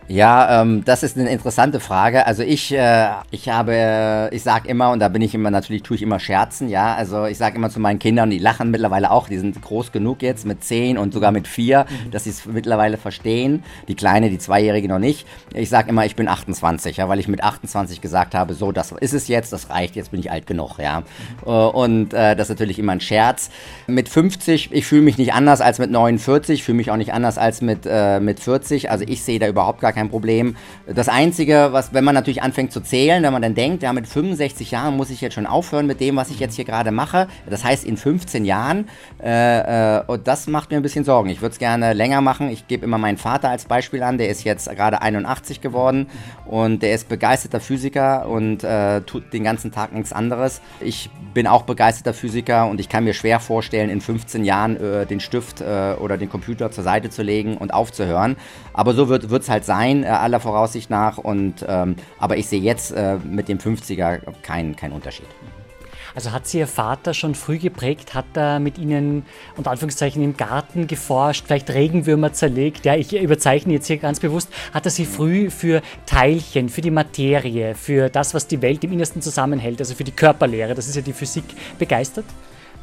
Ja, ähm, das ist eine interessante Frage. Also ich, äh, ich habe, äh, ich sage immer, und da bin ich immer, natürlich tue ich immer Scherzen, ja. Also ich sage immer zu meinen Kindern, die lachen mittlerweile auch, die sind groß genug jetzt mit zehn und sogar mit vier, mhm. dass sie es mittlerweile verstehen. Die Kleine, die Zweijährige noch nicht. Ich sage immer, ich bin 28, ja, weil ich mit 28 gesagt habe, so, das ist es jetzt, das reicht, jetzt bin ich alt genug, ja. Mhm. Und äh, das ist natürlich immer ein Scherz. Mit 50, ich fühle mich nicht anders als mit 49, fühle mich auch nicht anders als mit, äh, mit 40. Also ich sehe da überhaupt gar kein Problem. Das Einzige, was, wenn man natürlich anfängt zu zählen, wenn man dann denkt, ja, mit 65 Jahren muss ich jetzt schon aufhören mit dem, was ich jetzt hier gerade mache. Das heißt, in 15 Jahren, äh, äh, und das macht mir ein bisschen Sorgen. Ich würde es gerne länger machen. Ich gebe immer meinen Vater als Beispiel an, der ist jetzt gerade 81 geworden und der ist begeisterter Physiker und äh, tut den ganzen Tag nichts anderes. Ich bin auch begeisterter Physiker und ich kann mir schwer vorstellen, in 15 Jahren äh, den Stift äh, oder den Computer zur Seite zu legen und aufzuhören. Aber so wird es halt sein, äh, aller Voraussicht nach. Und, ähm, aber ich sehe jetzt äh, mit dem 50er keinen kein Unterschied. Also hat Sie Ihr Vater schon früh geprägt? Hat er mit Ihnen unter Anführungszeichen im Garten geforscht, vielleicht Regenwürmer zerlegt? Ja, ich überzeichne jetzt hier ganz bewusst. Hat er Sie früh für Teilchen, für die Materie, für das, was die Welt im Innersten zusammenhält, also für die Körperlehre, das ist ja die Physik, begeistert?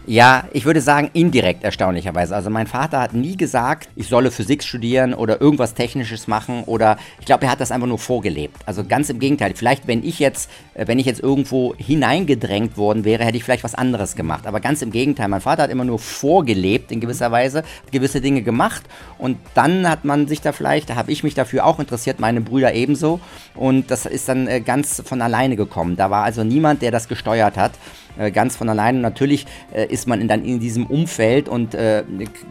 Ja, ich würde sagen indirekt erstaunlicherweise. Also mein Vater hat nie gesagt, ich solle Physik studieren oder irgendwas Technisches machen oder ich glaube, er hat das einfach nur vorgelebt. Also ganz im Gegenteil. Vielleicht, wenn ich jetzt, äh, wenn ich jetzt irgendwo hineingedrängt worden wäre, hätte ich vielleicht was anderes gemacht. Aber ganz im Gegenteil. Mein Vater hat immer nur vorgelebt in gewisser Weise, gewisse Dinge gemacht und dann hat man sich da vielleicht, da habe ich mich dafür auch interessiert, meine Brüder ebenso und das ist dann äh, ganz von alleine gekommen. Da war also niemand, der das gesteuert hat. Äh, ganz von alleine. natürlich äh, ist man dann in diesem Umfeld und äh,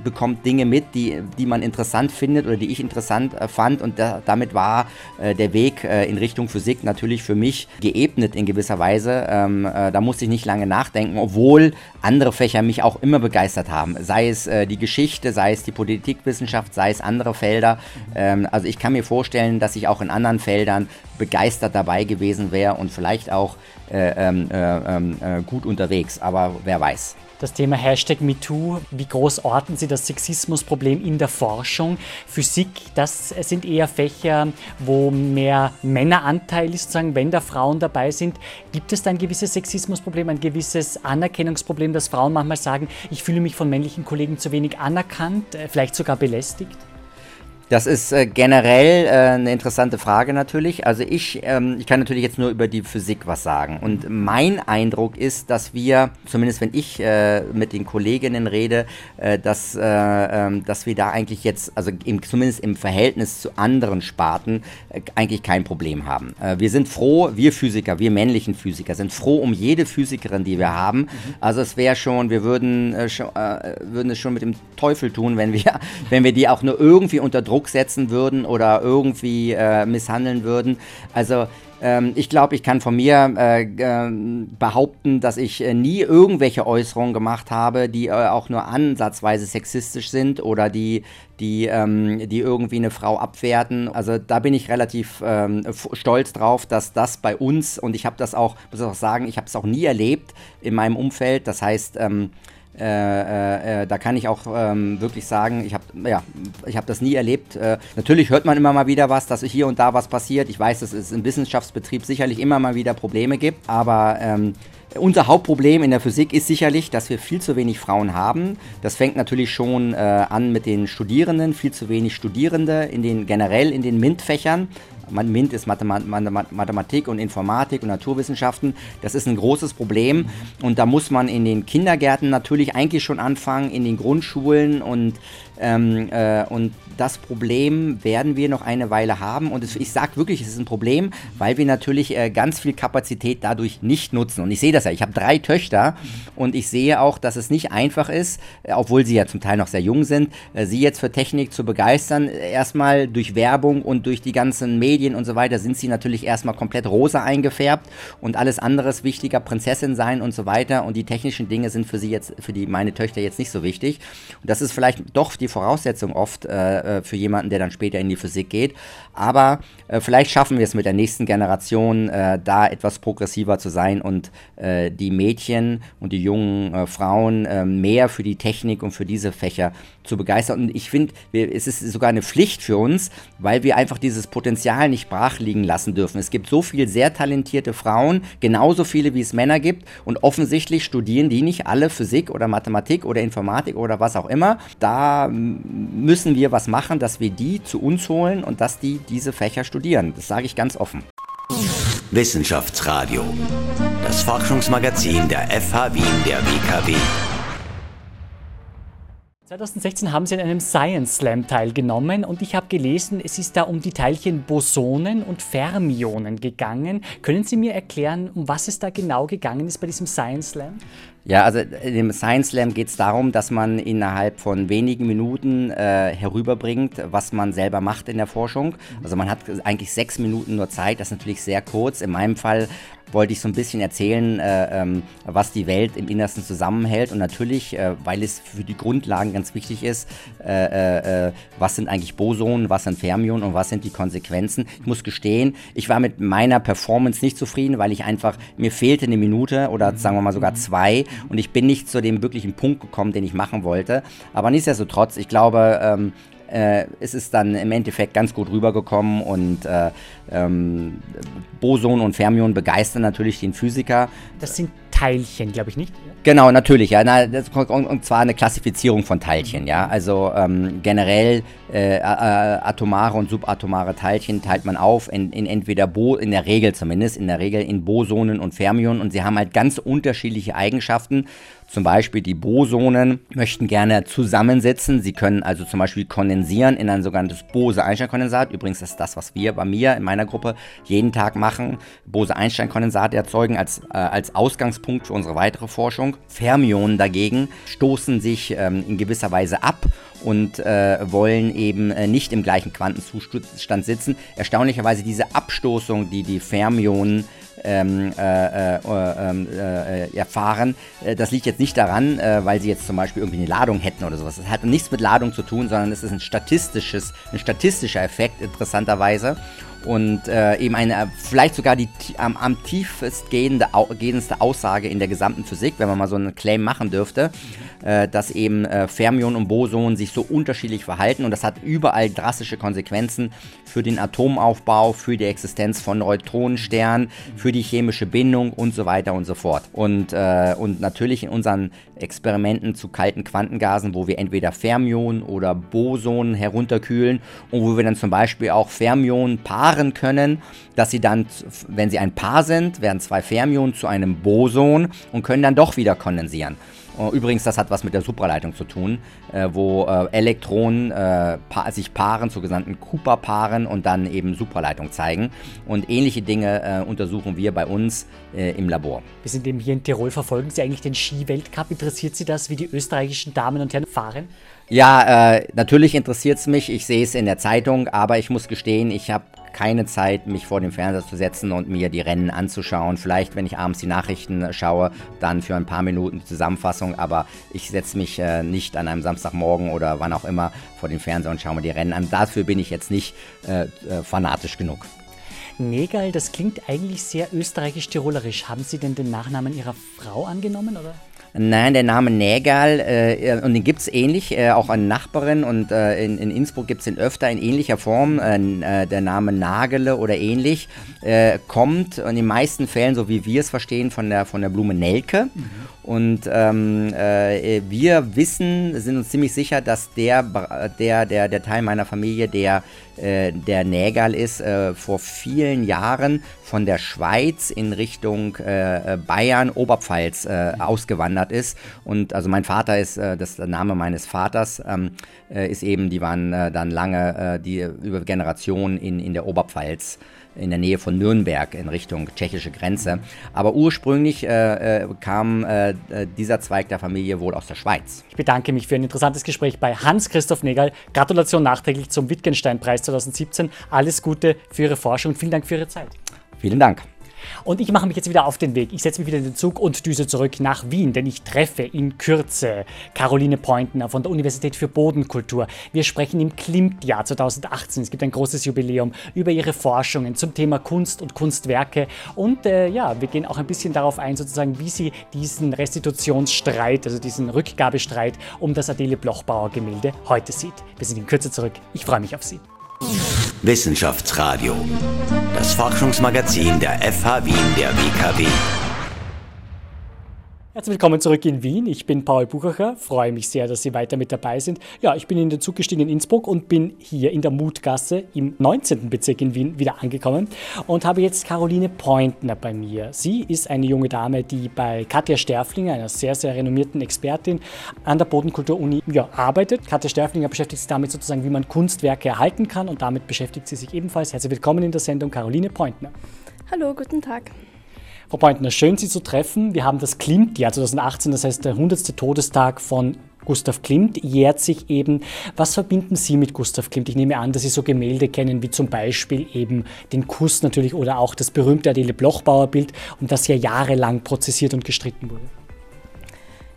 bekommt Dinge mit, die, die man interessant findet oder die ich interessant fand. Und da, damit war der Weg in Richtung Physik natürlich für mich geebnet in gewisser Weise. Ähm, da musste ich nicht lange nachdenken, obwohl andere Fächer mich auch immer begeistert haben. Sei es die Geschichte, sei es die Politikwissenschaft, sei es andere Felder. Ähm, also ich kann mir vorstellen, dass ich auch in anderen Feldern begeistert dabei gewesen wäre und vielleicht auch äh, ähm, äh, ähm, äh, gut unterwegs. Aber wer weiß. Das Thema Hashtag MeToo, wie groß orten Sie das Sexismusproblem in der Forschung? Physik, das sind eher Fächer, wo mehr Männeranteil ist, sozusagen, wenn da Frauen dabei sind. Gibt es da ein gewisses Sexismusproblem, ein gewisses Anerkennungsproblem, dass Frauen manchmal sagen, ich fühle mich von männlichen Kollegen zu wenig anerkannt, vielleicht sogar belästigt? Das ist äh, generell äh, eine interessante Frage natürlich. Also ich, ähm, ich kann natürlich jetzt nur über die Physik was sagen. Und mein Eindruck ist, dass wir, zumindest wenn ich äh, mit den Kolleginnen rede, äh, dass, äh, ähm, dass wir da eigentlich jetzt, also im, zumindest im Verhältnis zu anderen Sparten, äh, eigentlich kein Problem haben. wir sind froh, wir Physiker, wir männlichen Physiker, sind froh um jede Physikerin, die wir haben. Mhm. Also es wäre schon, wir würden, schon, würden es schon mit dem Teufel tun, wenn wir, wenn wir die auch nur irgendwie unter Druck Druck setzen würden oder irgendwie äh, misshandeln würden. Also ähm, ich glaube, ich kann von mir äh, äh, behaupten, dass ich äh, nie irgendwelche Äußerungen gemacht habe, die äh, auch nur ansatzweise sexistisch sind oder die, die, ähm, die irgendwie eine Frau abwerten. Also da bin ich relativ ähm, stolz drauf, dass das bei uns, und ich habe das auch, muss ich auch sagen, ich habe es auch nie erlebt in meinem Umfeld. Das heißt, ähm, äh, äh, äh, da kann ich auch ähm, wirklich sagen, ich habe ja, hab das nie erlebt. Äh, natürlich hört man immer mal wieder was, dass hier und da was passiert. Ich weiß, dass es im Wissenschaftsbetrieb sicherlich immer mal wieder Probleme gibt, aber ähm, unser Hauptproblem in der Physik ist sicherlich, dass wir viel zu wenig Frauen haben. Das fängt natürlich schon äh, an mit den Studierenden, viel zu wenig Studierende in den generell in den MINT-Fächern. MINT ist Mathematik und Informatik und Naturwissenschaften. Das ist ein großes Problem und da muss man in den Kindergärten natürlich eigentlich schon anfangen, in den Grundschulen und, ähm, äh, und das Problem werden wir noch eine Weile haben und es, ich sage wirklich, es ist ein Problem, weil wir natürlich äh, ganz viel Kapazität dadurch nicht nutzen und ich sehe das ja, ich habe drei Töchter und ich sehe auch, dass es nicht einfach ist, äh, obwohl sie ja zum Teil noch sehr jung sind, äh, sie jetzt für Technik zu begeistern, erstmal durch Werbung und durch die ganzen Medien und so weiter sind sie natürlich erstmal komplett rosa eingefärbt und alles andere ist wichtiger, Prinzessin sein und so weiter. Und die technischen Dinge sind für sie jetzt, für die meine Töchter jetzt nicht so wichtig. Und das ist vielleicht doch die Voraussetzung oft äh, äh für jemanden, der dann später in die Physik geht. Aber äh, vielleicht schaffen wir es mit der nächsten Generation, äh, da etwas progressiver zu sein und äh, die Mädchen und die jungen äh, Frauen mehr für die Technik und für diese Fächer zu begeistern. Und ich finde, es ist sogar eine Pflicht für uns, weil wir einfach dieses Potenzial nicht brach liegen lassen dürfen. Es gibt so viele sehr talentierte Frauen, genauso viele wie es Männer gibt und offensichtlich studieren die nicht alle Physik oder Mathematik oder Informatik oder was auch immer. Da müssen wir was machen, dass wir die zu uns holen und dass die diese Fächer studieren. Das sage ich ganz offen. Wissenschaftsradio, das Forschungsmagazin der FH Wien der WKW. 2016 haben Sie an einem Science Slam teilgenommen und ich habe gelesen, es ist da um die Teilchen Bosonen und Fermionen gegangen. Können Sie mir erklären, um was es da genau gegangen ist bei diesem Science Slam? Ja, also im Science Slam geht es darum, dass man innerhalb von wenigen Minuten äh, herüberbringt, was man selber macht in der Forschung. Also man hat eigentlich sechs Minuten nur Zeit, das ist natürlich sehr kurz. In meinem Fall wollte ich so ein bisschen erzählen, äh, ähm, was die Welt im Innersten zusammenhält. Und natürlich, äh, weil es für die Grundlagen ganz wichtig ist, äh, äh, äh, was sind eigentlich Bosonen, was sind Fermionen und was sind die Konsequenzen. Ich muss gestehen, ich war mit meiner Performance nicht zufrieden, weil ich einfach, mir fehlte eine Minute oder sagen wir mal sogar zwei und ich bin nicht zu dem wirklichen Punkt gekommen, den ich machen wollte. Aber nichtsdestotrotz, ich glaube, ähm, äh, es ist dann im Endeffekt ganz gut rübergekommen und äh, ähm, Boson und Fermion begeistern natürlich den Physiker. Das sind Teilchen, glaube ich nicht. Genau, natürlich, ja. Na, das, und zwar eine Klassifizierung von Teilchen, ja. Also ähm, generell äh, äh, atomare und subatomare Teilchen teilt man auf in, in, entweder Bo, in der Regel zumindest, in der Regel in Bosonen und Fermionen und sie haben halt ganz unterschiedliche Eigenschaften. Zum Beispiel die Bosonen möchten gerne zusammensitzen. Sie können also zum Beispiel kondensieren in ein sogenanntes Bose-Einstein-Kondensat. Übrigens ist das, was wir bei mir in meiner Gruppe jeden Tag machen. Bose-Einstein-Kondensat erzeugen als, äh, als Ausgangspunkt für unsere weitere Forschung. Fermionen dagegen stoßen sich ähm, in gewisser Weise ab und äh, wollen eben äh, nicht im gleichen Quantenzustand sitzen. Erstaunlicherweise diese Abstoßung, die die Fermionen ähm, äh, äh, ähm, äh, erfahren. Äh, das liegt jetzt nicht daran, äh, weil sie jetzt zum Beispiel irgendwie eine Ladung hätten oder sowas. Das hat nichts mit Ladung zu tun, sondern es ist ein statistisches, ein statistischer Effekt interessanterweise und äh, eben eine, vielleicht sogar die am, am tiefst gehende, gehendste Aussage in der gesamten Physik, wenn man mal so einen Claim machen dürfte, äh, dass eben äh, Fermionen und Bosonen sich so unterschiedlich verhalten und das hat überall drastische Konsequenzen für den Atomaufbau, für die Existenz von Neutronensternen, für die chemische Bindung und so weiter und so fort. Und, äh, und natürlich in unseren Experimenten zu kalten Quantengasen, wo wir entweder Fermionen oder Bosonen herunterkühlen und wo wir dann zum Beispiel auch Fermionen paaren können, dass sie dann, wenn sie ein Paar sind, werden zwei Fermionen zu einem Boson und können dann doch wieder kondensieren. Äh, übrigens, das hat was mit der Supraleitung zu tun, äh, wo äh, Elektronen äh, pa sich paaren, sogenannten Cooper-Paaren und dann eben Supraleitung zeigen. Und ähnliche Dinge untersuchen wir bei uns im Labor. Wir sind eben hier in Tirol. Verfolgen Sie eigentlich den Skiweltcup? Interessiert Sie das, wie die österreichischen Damen und Herren fahren? Ja, natürlich interessiert es mich. Ich sehe es in der Zeitung, aber ich muss gestehen, ich habe keine Zeit, mich vor dem Fernseher zu setzen und mir die Rennen anzuschauen. Vielleicht, wenn ich abends die Nachrichten schaue, dann für ein paar Minuten Zusammenfassung, aber ich setze mich äh, nicht an einem Samstagmorgen oder wann auch immer vor dem Fernseher und schaue mir die Rennen an. Dafür bin ich jetzt nicht äh, äh, fanatisch genug. Negal, das klingt eigentlich sehr österreichisch-tirolerisch. Haben Sie denn den Nachnamen Ihrer Frau angenommen, oder? Nein, der Name Nägal, äh, und den gibt es ähnlich, äh, auch an Nachbarin und äh, in, in, Innsbruck gibt es den öfter in ähnlicher Form. Äh, äh, der Name Nagele oder ähnlich äh, kommt in den meisten Fällen, so wie wir es verstehen, von der, von der Blume Nelke. Mhm. Und ähm, wir wissen, sind uns ziemlich sicher, dass der, der, der, der Teil meiner Familie, der äh, der Nägal ist äh, vor vielen Jahren von der Schweiz in Richtung äh, Bayern, Oberpfalz äh, ausgewandert ist. Und also mein Vater ist, äh, das der Name meines Vaters, ähm, ist eben, die waren dann lange, die über Generationen in, in der Oberpfalz in der Nähe von Nürnberg in Richtung tschechische Grenze. Aber ursprünglich äh, äh, kam äh, dieser Zweig der Familie wohl aus der Schweiz. Ich bedanke mich für ein interessantes Gespräch bei Hans-Christoph Negal. Gratulation nachträglich zum Wittgenstein-Preis 2017. Alles Gute für Ihre Forschung und vielen Dank für Ihre Zeit. Vielen Dank. Und ich mache mich jetzt wieder auf den Weg. Ich setze mich wieder in den Zug und düse zurück nach Wien, denn ich treffe in Kürze Caroline Pointner von der Universität für Bodenkultur. Wir sprechen im Klimt-Jahr 2018. Es gibt ein großes Jubiläum über ihre Forschungen zum Thema Kunst und Kunstwerke. Und äh, ja, wir gehen auch ein bisschen darauf ein, sozusagen, wie sie diesen Restitutionsstreit, also diesen Rückgabestreit um das Adele Blochbauer Gemälde heute sieht. Wir sind in Kürze zurück. Ich freue mich auf Sie. Wissenschaftsradio, das Forschungsmagazin der FH Wien der WKW. Herzlich willkommen zurück in Wien. Ich bin Paul Buchacher, freue mich sehr, dass Sie weiter mit dabei sind. Ja, ich bin in den Zug gestiegen in Innsbruck und bin hier in der Mutgasse im 19. Bezirk in Wien wieder angekommen und habe jetzt Caroline Pointner bei mir. Sie ist eine junge Dame, die bei Katja Sterflinger, einer sehr, sehr renommierten Expertin an der Bodenkultur-Uni, ja, arbeitet. Katja Sterflinger beschäftigt sich damit sozusagen, wie man Kunstwerke erhalten kann und damit beschäftigt sie sich ebenfalls. Herzlich willkommen in der Sendung Caroline Pointner. Hallo, guten Tag. Frau Pointner, schön Sie zu treffen. Wir haben das Klimt-Jahr 2018, das heißt der 100. Todestag von Gustav Klimt jährt sich eben. Was verbinden Sie mit Gustav Klimt? Ich nehme an, dass Sie so Gemälde kennen wie zum Beispiel eben den Kuss natürlich oder auch das berühmte Adele Blochbauer Bild, um das ja jahrelang prozessiert und gestritten wurde.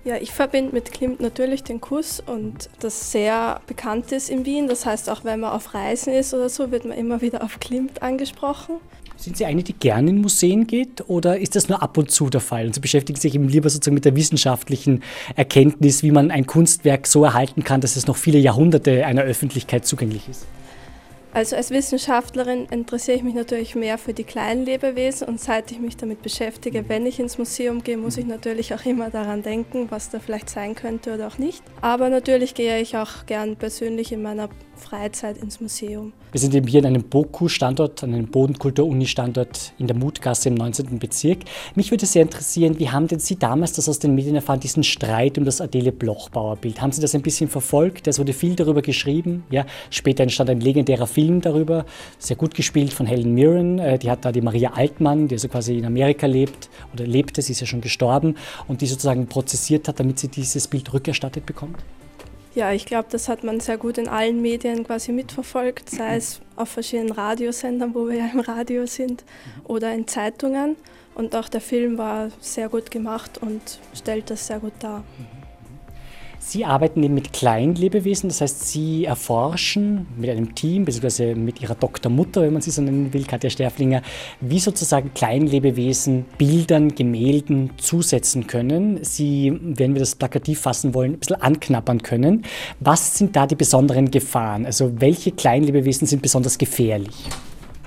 Ja, ich verbinde mit Klimt natürlich den Kuss und das sehr bekannt ist in Wien. Das heißt, auch wenn man auf Reisen ist oder so, wird man immer wieder auf Klimt angesprochen. Sind Sie eine, die gerne in Museen geht oder ist das nur ab und zu der Fall? Und Sie beschäftigen sich eben lieber sozusagen mit der wissenschaftlichen Erkenntnis, wie man ein Kunstwerk so erhalten kann, dass es noch viele Jahrhunderte einer Öffentlichkeit zugänglich ist? Also als Wissenschaftlerin interessiere ich mich natürlich mehr für die kleinen Lebewesen und seit ich mich damit beschäftige, wenn ich ins Museum gehe, muss ich natürlich auch immer daran denken, was da vielleicht sein könnte oder auch nicht. Aber natürlich gehe ich auch gern persönlich in meiner Freizeit ins Museum. Wir sind eben hier an einem BOKU-Standort, an einem Bodenkultur-Uni-Standort in der Mutgasse im 19. Bezirk. Mich würde sehr interessieren, wie haben denn Sie damals das aus den Medien erfahren, diesen Streit um das Adele Blochbauer-Bild? Haben Sie das ein bisschen verfolgt? Es wurde viel darüber geschrieben. Ja, später entstand ein legendärer Film darüber, sehr gut gespielt von Helen Mirren. Äh, die hat da die Maria Altmann, die also quasi in Amerika lebt oder lebte, sie ist ja schon gestorben, und die sozusagen prozessiert hat, damit sie dieses Bild rückerstattet bekommt. Ja, ich glaube, das hat man sehr gut in allen Medien quasi mitverfolgt, sei es auf verschiedenen Radiosendern, wo wir ja im Radio sind, oder in Zeitungen. Und auch der Film war sehr gut gemacht und stellt das sehr gut dar. Sie arbeiten eben mit Kleinlebewesen, das heißt, Sie erforschen mit einem Team, beziehungsweise mit Ihrer Doktormutter, wenn man sie so nennen will, Katja Sterflinger, wie sozusagen Kleinlebewesen Bildern, Gemälden zusetzen können. Sie, wenn wir das plakativ fassen wollen, ein bisschen anknappern können. Was sind da die besonderen Gefahren? Also welche Kleinlebewesen sind besonders gefährlich?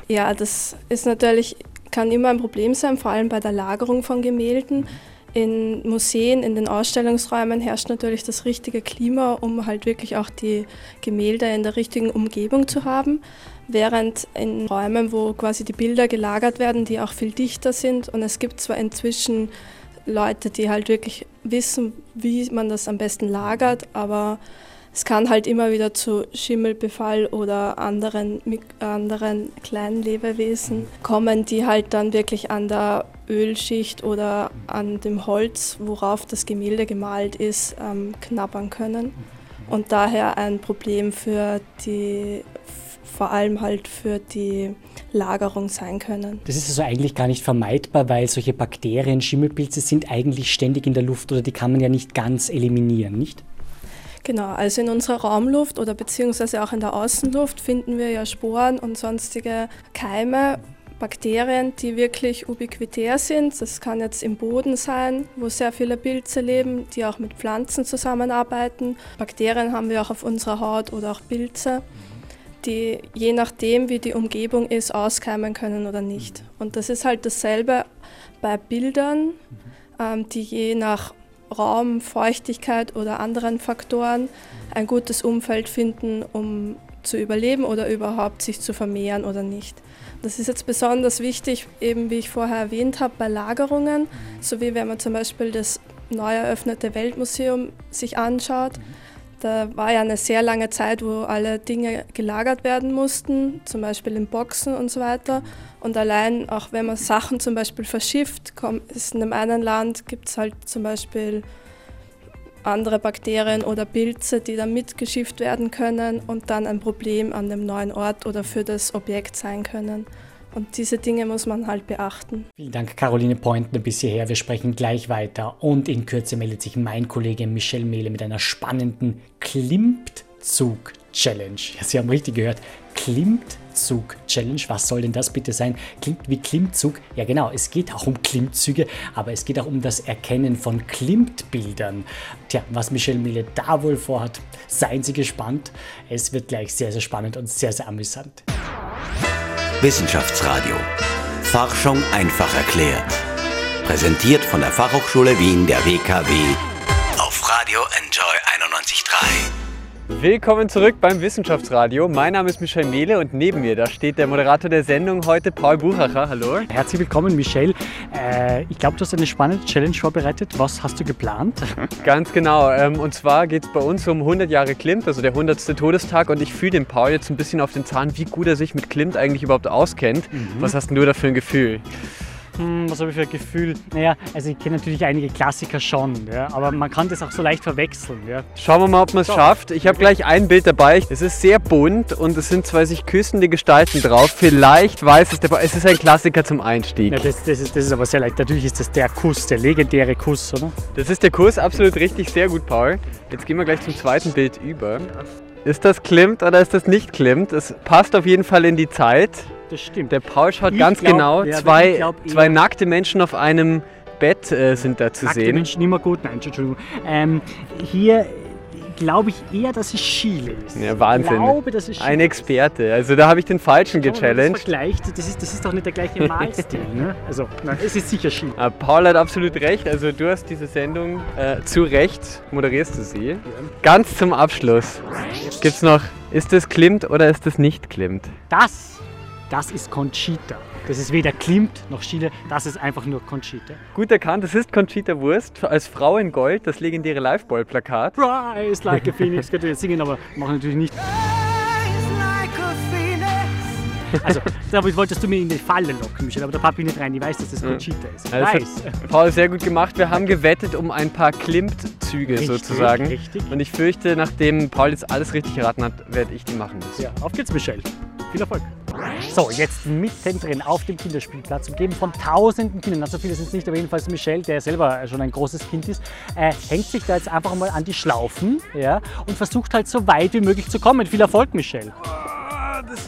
Ja, das ist natürlich, kann immer ein Problem sein, vor allem bei der Lagerung von Gemälden. In Museen, in den Ausstellungsräumen herrscht natürlich das richtige Klima, um halt wirklich auch die Gemälde in der richtigen Umgebung zu haben. Während in Räumen, wo quasi die Bilder gelagert werden, die auch viel dichter sind und es gibt zwar inzwischen Leute, die halt wirklich wissen, wie man das am besten lagert, aber es kann halt immer wieder zu Schimmelbefall oder anderen, anderen kleinen Lebewesen kommen, die halt dann wirklich an der Ölschicht oder an dem Holz, worauf das Gemälde gemalt ist, ähm, knabbern können. Und daher ein Problem für die, vor allem halt für die Lagerung sein können. Das ist also eigentlich gar nicht vermeidbar, weil solche Bakterien, Schimmelpilze sind eigentlich ständig in der Luft oder die kann man ja nicht ganz eliminieren, nicht? Genau, also in unserer Raumluft oder beziehungsweise auch in der Außenluft finden wir ja Sporen und sonstige Keime, Bakterien, die wirklich ubiquitär sind. Das kann jetzt im Boden sein, wo sehr viele Pilze leben, die auch mit Pflanzen zusammenarbeiten. Bakterien haben wir auch auf unserer Haut oder auch Pilze, die je nachdem, wie die Umgebung ist, auskeimen können oder nicht. Und das ist halt dasselbe bei Bildern, ähm, die je nach Raum, Feuchtigkeit oder anderen Faktoren ein gutes Umfeld finden, um zu überleben oder überhaupt sich zu vermehren oder nicht. Das ist jetzt besonders wichtig, eben wie ich vorher erwähnt habe, bei Lagerungen, so wie wenn man zum Beispiel das neu eröffnete Weltmuseum sich anschaut. Da war ja eine sehr lange Zeit, wo alle Dinge gelagert werden mussten, zum Beispiel in Boxen und so weiter. Und allein auch wenn man Sachen zum Beispiel verschifft, ist in einem einen Land gibt es halt zum Beispiel andere Bakterien oder Pilze, die dann mitgeschifft werden können und dann ein Problem an dem neuen Ort oder für das Objekt sein können. Und diese Dinge muss man halt beachten. Vielen Dank, Caroline Pointner, bis hierher. Wir sprechen gleich weiter. Und in Kürze meldet sich mein Kollege Michel Mehle mit einer spannenden Klimtzug-Challenge. Ja, Sie haben richtig gehört. Klimmzug-Challenge. Was soll denn das bitte sein? Klingt wie Klimmzug. Ja, genau. Es geht auch um Klimmzüge, aber es geht auch um das Erkennen von Klimtbildern. Tja, was Michel Mehle da wohl vorhat, seien Sie gespannt. Es wird gleich sehr, sehr spannend und sehr, sehr amüsant. Wissenschaftsradio. Forschung einfach erklärt. Präsentiert von der Fachhochschule Wien der WKW auf Radio Enjoy 91.3. Willkommen zurück beim Wissenschaftsradio. Mein Name ist Michel Mehle und neben mir, da steht der Moderator der Sendung heute, Paul Buchacher. Hallo. Herzlich willkommen, Michel. Äh, ich glaube, du hast eine spannende Challenge vorbereitet. Was hast du geplant? Ganz genau. Ähm, und zwar geht es bei uns um 100 Jahre Klimt, also der 100. Todestag. Und ich fühle den Paul jetzt ein bisschen auf den Zahn, wie gut er sich mit Klimt eigentlich überhaupt auskennt. Mhm. Was hast denn du da für ein Gefühl? Hm, was habe ich für ein Gefühl? Naja, also ich kenne natürlich einige Klassiker schon, ja, aber man kann das auch so leicht verwechseln. Ja. Schauen wir mal, ob man es schafft. Ich habe gleich ein Bild dabei. Es ist sehr bunt und es sind zwei sich küssende Gestalten drauf. Vielleicht weiß es der. Es ist ein Klassiker zum Einstieg. Ja, das, das, ist, das ist aber sehr leicht. Natürlich ist das der Kuss, der legendäre Kuss, oder? Das ist der Kuss, absolut richtig, sehr gut, Paul. Jetzt gehen wir gleich zum zweiten Bild über. Ist das Klimt oder ist das nicht Klimt? Es passt auf jeden Fall in die Zeit. Das stimmt. Der Paul schaut Ich ganz glaub- genau. ja, zwei, glaub zwei nackte Menschen auf einem Bett äh, sind da zu Nackte sehen. Menschen immer gut. Nein, Entschuldigung. Ähm, hier glaube ich eher, dass es Chile ist. Ja, Wahnsinn. Ich glaube, dass es Chile Ein. Experte. Also da habe ich den falschen gechallenged. Das, vergleicht, das, ist, das ist doch nicht der gleiche Malstil. ne? Also, nein, es ist sicher Chile. Ah, Paul hat absolut recht. Also du hast diese Sendung äh, zu Recht, moderierst du sie. Ganz zum Abschluss gibt's noch, ist das Klimt oder ist das nicht Klimt? Das, das ist Conchita. Das ist weder Klimt noch Chile, das ist einfach nur Conchita. Gut erkannt, das ist Conchita Wurst als Frau in Gold, das legendäre Liveball-Plakat. Rise like a phoenix, könnte jetzt singen, aber machen natürlich nicht. Also, damit wolltest du mir in die Falle locken, Michel, aber da papp ich nicht rein. Ich weiß, dass das Conchita ist. Ich das weiß. Paul sehr gut gemacht. Wir haben gewettet um ein paar Klimt-Züge Richtig, sozusagen. richtig. Und ich fürchte, nachdem Paul jetzt alles richtig geraten hat, werde ich die machen müssen. Ja, auf geht's, Michelle. Viel Erfolg. So, jetzt mittendrin auf dem Kinderspielplatz, umgeben von tausenden Kindern. Also viele sind es nicht, aber jedenfalls Michelle, der selber schon ein großes Kind ist, äh, hängt sich da jetzt einfach mal an die Schlaufen ja, und versucht halt so weit wie möglich zu kommen. Viel Erfolg, Michelle.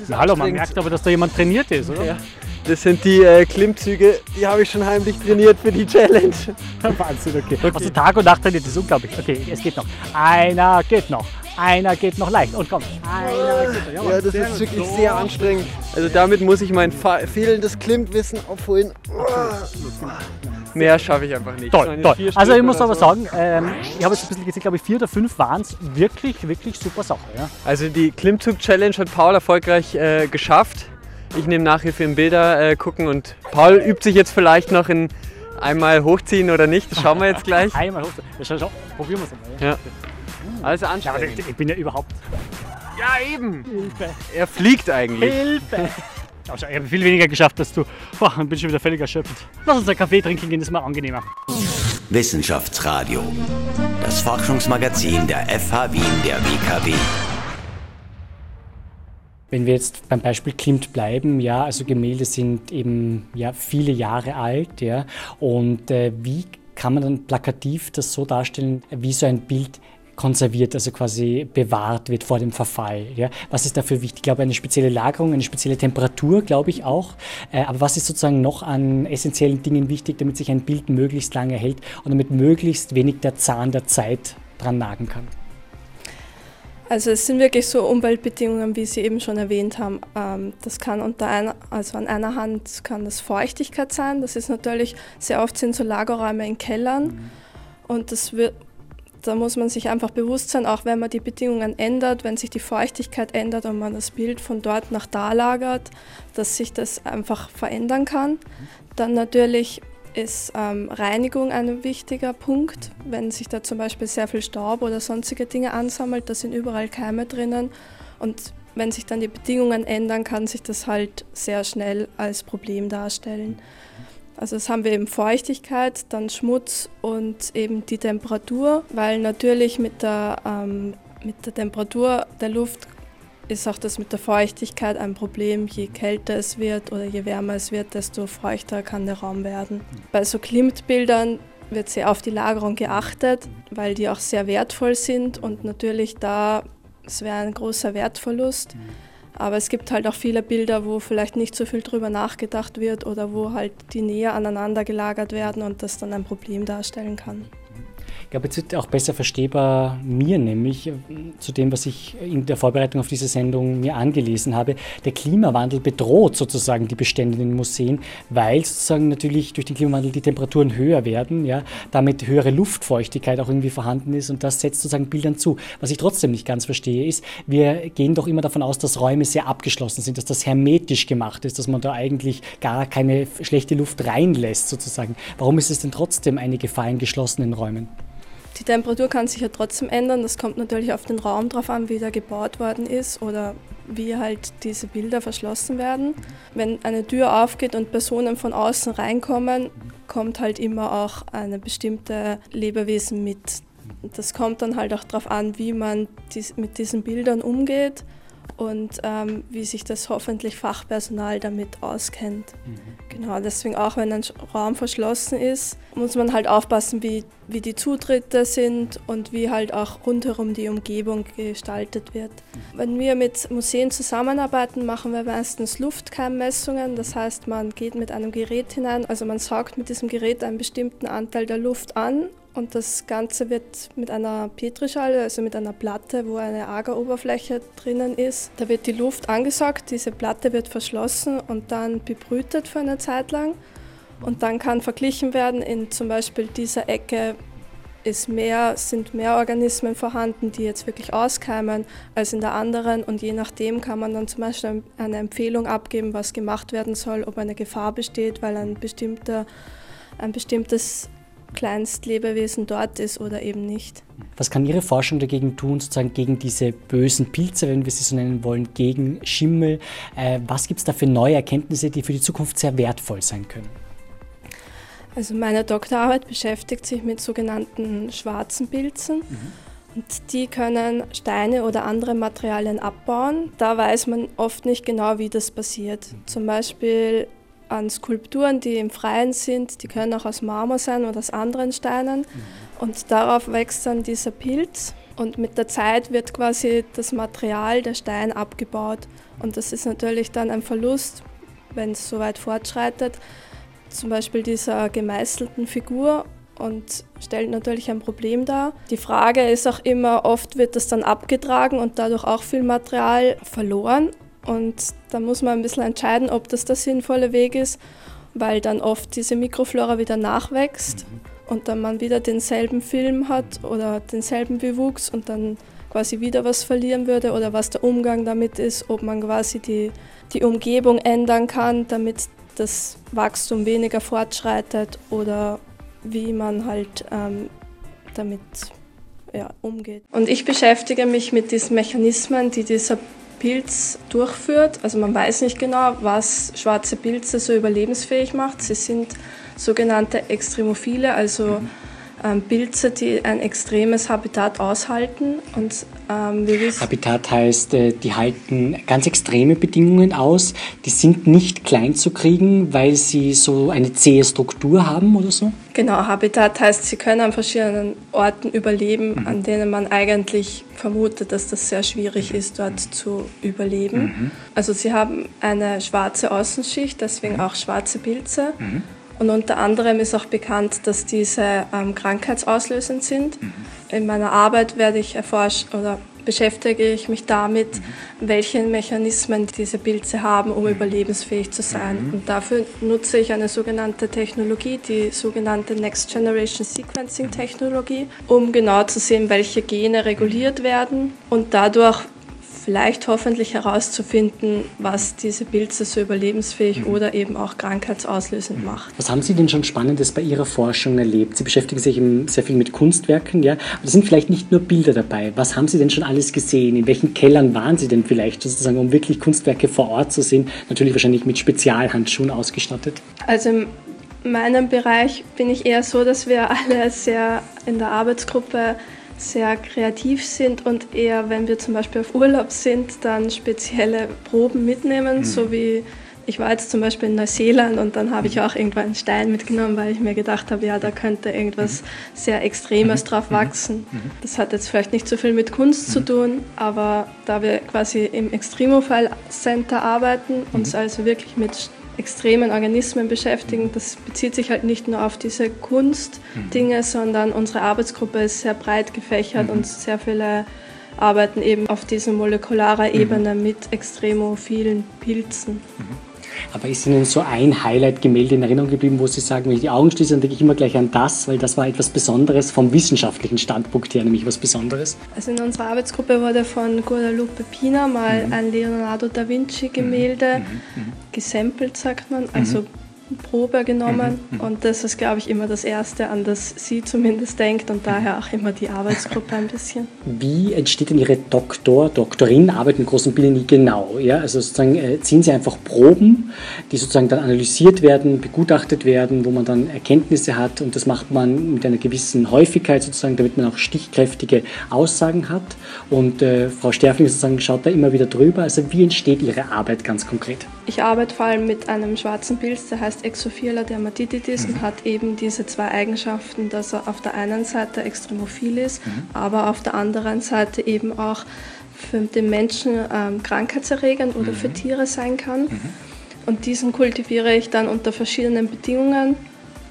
Ja, hallo, man merkt aber, dass da jemand trainiert ist, oder? Ja. Das sind die äh, Klimmzüge, die habe ich schon heimlich trainiert für die Challenge. Wahnsinn, okay. Also Tag und Nacht trainiert, das ist unglaublich. Okay, es geht noch. Einer geht noch. Einer geht noch leicht. Und komm, einer geht noch. Ja, das ist wirklich sehr anstrengend. Also damit muss ich mein fehlendes Klimmwissen aufholen. Mehr schaffe ich einfach nicht. Toll, toll. Also ich muss aber so. sagen, ähm, ich habe jetzt ein bisschen gezählt, glaube ich, vier oder fünf waren es. Wirklich, wirklich super Sache. Ja? Also die Klimmzug-Challenge hat Paul erfolgreich äh, geschafft. Ich nehme Nachhilfe im Bilder äh, gucken und Paul übt sich jetzt vielleicht noch in einmal hochziehen oder nicht. Das schauen wir jetzt gleich. Einmal hoch. Ja, schau, schau, probieren wir es einmal. Ja? Ja. Also Ja, anstrengend. ich, ich bin ja überhaupt. Ja, eben. Hilfe, Er fliegt eigentlich. Hilfe. Ich habe viel weniger geschafft als du. Boah, und bin schon wieder völlig erschöpft. Lass uns einen Kaffee trinken gehen, das ist mal angenehmer. Wissenschaftsradio. Das Forschungsmagazin der FH Wien der WKW. Wenn wir jetzt beim Beispiel Klimt bleiben, ja, also Gemälde sind eben ja viele Jahre alt, ja, und äh, wie kann man dann plakativ das so darstellen, wie so ein Bild konserviert, also quasi bewahrt wird vor dem Verfall. Ja? Was ist dafür wichtig? Ich glaube, eine spezielle Lagerung, eine spezielle Temperatur, glaube ich auch. Äh, aber was ist sozusagen noch an essentiellen Dingen wichtig, damit sich ein Bild möglichst lange hält und damit möglichst wenig der Zahn der Zeit dran nagen kann? Also es sind wirklich so Umweltbedingungen, wie Sie eben schon erwähnt haben. Ähm, Das kann unter einer, also an einer Hand kann das Feuchtigkeit sein. Das ist natürlich sehr oft sind so Lagerräume in Kellern und das wird da muss man sich einfach bewusst sein, auch wenn man die Bedingungen ändert, wenn sich die Feuchtigkeit ändert und man das Bild von dort nach da lagert, dass sich das einfach verändern kann. Dann natürlich ist ähm, Reinigung ein wichtiger Punkt. Wenn sich da zum Beispiel sehr viel Staub oder sonstige Dinge ansammelt, da sind überall Keime drinnen. Und wenn sich dann die Bedingungen ändern, kann sich das halt sehr schnell als Problem darstellen. Also das haben wir eben Feuchtigkeit, dann Schmutz und eben die Temperatur, weil natürlich mit der, ähm, mit der Temperatur der Luft ist auch das mit der Feuchtigkeit ein Problem. Je kälter es wird oder je wärmer es wird, desto feuchter kann der Raum werden. Bei so Klimatbildern wird sehr auf die Lagerung geachtet, weil die auch sehr wertvoll sind und natürlich da, es wäre ein großer Wertverlust. Aber es gibt halt auch viele Bilder, wo vielleicht nicht so viel drüber nachgedacht wird oder wo halt die näher aneinander gelagert werden und das dann ein Problem darstellen kann. Glaube, jetzt wird auch besser verstehbar mir nämlich äh, zu dem, was ich in der Vorbereitung auf diese Sendung mir angelesen habe. Der Klimawandel bedroht sozusagen die Bestände in den Museen, weil sozusagen natürlich durch den Klimawandel die Temperaturen höher werden, ja, damit höhere Luftfeuchtigkeit auch irgendwie vorhanden ist und das setzt sozusagen Bildern zu. Was ich trotzdem nicht ganz verstehe, ist, wir gehen doch immer davon aus, dass Räume sehr abgeschlossen sind, dass das hermetisch gemacht ist, dass man da eigentlich gar keine schlechte Luft reinlässt sozusagen. Warum ist es denn trotzdem eine Gefahr in geschlossenen Räumen? Die Temperatur kann sich ja trotzdem ändern. Das kommt natürlich auf den Raum drauf an, wie der gebaut worden ist oder wie halt diese Bilder verschlossen werden. Wenn eine Tür aufgeht und Personen von außen reinkommen, kommt halt immer auch eine bestimmte Lebewesen mit. Das kommt dann halt auch darauf an, wie man dies, mit diesen Bildern umgeht und ähm, wie sich das hoffentlich Fachpersonal damit auskennt. Mhm. Genau, deswegen auch wenn ein Raum verschlossen ist, muss man halt aufpassen, wie, wie die Zutritte sind und wie halt auch rundherum die Umgebung gestaltet wird. Mhm. Wenn wir mit Museen zusammenarbeiten, machen wir meistens Luftkeimmessungen. Das heißt, man geht mit einem Gerät hinein, also man saugt mit diesem Gerät einen bestimmten Anteil der Luft an und das Ganze wird mit einer Petrischale, also mit einer Platte, wo eine Ageroberfläche drinnen ist, da wird die Luft angesaugt, diese Platte wird verschlossen und dann bebrütet für eine Zeit lang. Und dann kann verglichen werden, in zum Beispiel dieser Ecke ist mehr, sind mehr Organismen vorhanden, die jetzt wirklich auskeimen, als in der anderen. Und je nachdem kann man dann zum Beispiel eine Empfehlung abgeben, was gemacht werden soll, ob eine Gefahr besteht, weil ein, bestimmter, ein bestimmtes Kleinstlebewesen dort ist oder eben nicht. Was kann Ihre Forschung dagegen tun, sozusagen gegen diese bösen Pilze, wenn wir sie so nennen wollen, gegen Schimmel? Äh, was gibt es da für neue Erkenntnisse, die für die Zukunft sehr wertvoll sein können? Also meine Doktorarbeit beschäftigt sich mit sogenannten schwarzen Pilzen. Mhm. Und die können Steine oder andere Materialien abbauen. Da weiß man oft nicht genau, wie das passiert. Zum Beispiel an Skulpturen, die im Freien sind. Die können auch aus Marmor sein oder aus anderen Steinen. Mhm. Und darauf wächst dann dieser Pilz. Und mit der Zeit wird quasi das Material, der Stein abgebaut. Und das ist natürlich dann ein Verlust, wenn es so weit fortschreitet. Zum Beispiel dieser gemeißelten Figur und stellt natürlich ein Problem dar. Die Frage ist auch immer, oft wird das dann abgetragen und dadurch auch viel Material verloren. Und da muss man ein bisschen entscheiden, ob das der sinnvolle Weg ist, weil dann oft diese Mikroflora wieder nachwächst mhm. und dann man wieder denselben Film hat oder denselben Bewuchs und dann quasi wieder was verlieren würde oder was der Umgang damit ist, ob man quasi die, die Umgebung ändern kann, damit das Wachstum weniger fortschreitet oder wie man halt ähm, damit ja, umgeht. Und ich beschäftige mich mit diesen Mechanismen, die dieser Pilz durchführt. Also man weiß nicht genau, was schwarze Pilze so überlebensfähig macht. Sie sind sogenannte Extremophile, also mhm Pilze, die ein extremes Habitat aushalten. Und, ähm, Habitat heißt, äh, die halten ganz extreme Bedingungen aus. Die sind nicht klein zu kriegen, weil sie so eine zähe Struktur haben oder so? Genau, Habitat heißt, sie können an verschiedenen Orten überleben, mhm. an denen man eigentlich vermutet, dass das sehr schwierig ist, dort zu überleben. Mhm. Also sie haben eine schwarze Außenschicht, deswegen mhm. auch schwarze Pilze. Mhm. Und unter anderem ist auch bekannt, dass diese ähm, krankheitsauslösend sind. Mhm. In meiner Arbeit werde ich erforschen oder beschäftige ich mich damit, mhm. welche Mechanismen diese Pilze haben, um mhm. überlebensfähig zu sein. Mhm. Und dafür nutze ich eine sogenannte Technologie, die sogenannte Next Generation Sequencing Technologie, um genau zu sehen, welche Gene reguliert werden und dadurch vielleicht hoffentlich herauszufinden, was diese Pilze so überlebensfähig mhm. oder eben auch krankheitsauslösend mhm. macht. Was haben Sie denn schon Spannendes bei Ihrer Forschung erlebt? Sie beschäftigen sich sehr viel mit Kunstwerken, ja. Aber es sind vielleicht nicht nur Bilder dabei. Was haben Sie denn schon alles gesehen? In welchen Kellern waren Sie denn vielleicht sozusagen, um wirklich Kunstwerke vor Ort zu sehen? Natürlich wahrscheinlich mit Spezialhandschuhen ausgestattet. Also in meinem Bereich bin ich eher so, dass wir alle sehr in der Arbeitsgruppe sehr kreativ sind und eher, wenn wir zum Beispiel auf Urlaub sind, dann spezielle Proben mitnehmen, mhm. so wie ich war jetzt zum Beispiel in Neuseeland und dann habe ich mhm. auch irgendwann einen Stein mitgenommen, weil ich mir gedacht habe, ja, da könnte irgendwas mhm. sehr Extremes mhm. drauf wachsen. Das hat jetzt vielleicht nicht so viel mit Kunst zu tun, aber da wir quasi im Extremofile Center arbeiten, uns also wirklich mit extremen Organismen beschäftigen. Das bezieht sich halt nicht nur auf diese Kunstdinge, mhm. sondern unsere Arbeitsgruppe ist sehr breit gefächert mhm. und sehr viele arbeiten eben auf dieser molekularer mhm. Ebene mit extremophilen Pilzen. Mhm. Aber ist Ihnen so ein Highlight-Gemälde in Erinnerung geblieben, wo Sie sagen, wenn ich die Augen schließe, dann denke ich immer gleich an das, weil das war etwas Besonderes vom wissenschaftlichen Standpunkt her, nämlich was Besonderes? Also in unserer Arbeitsgruppe wurde von Guadalupe Pina mal mhm. ein Leonardo da Vinci-Gemälde mhm. mhm. mhm. gesampelt, sagt man, also Probe genommen mhm. und das ist, glaube ich, immer das Erste, an das sie zumindest denkt und daher auch immer die Arbeitsgruppe ein bisschen. Wie entsteht denn Ihre Doktor, Doktorinarbeit im großen Bild nie genau? Ja, also sozusagen äh, ziehen Sie einfach Proben, die sozusagen dann analysiert werden, begutachtet werden, wo man dann Erkenntnisse hat und das macht man mit einer gewissen Häufigkeit sozusagen, damit man auch stichkräftige Aussagen hat und äh, Frau Sterfling sozusagen schaut da immer wieder drüber. Also wie entsteht Ihre Arbeit ganz konkret? Ich arbeite vor allem mit einem schwarzen Pilz, der heißt Exophilia dermatitis mhm. und hat eben diese zwei Eigenschaften, dass er auf der einen Seite extremophil ist, mhm. aber auf der anderen Seite eben auch für den Menschen ähm, krankheitserregend oder mhm. für Tiere sein kann. Mhm. Und diesen kultiviere ich dann unter verschiedenen Bedingungen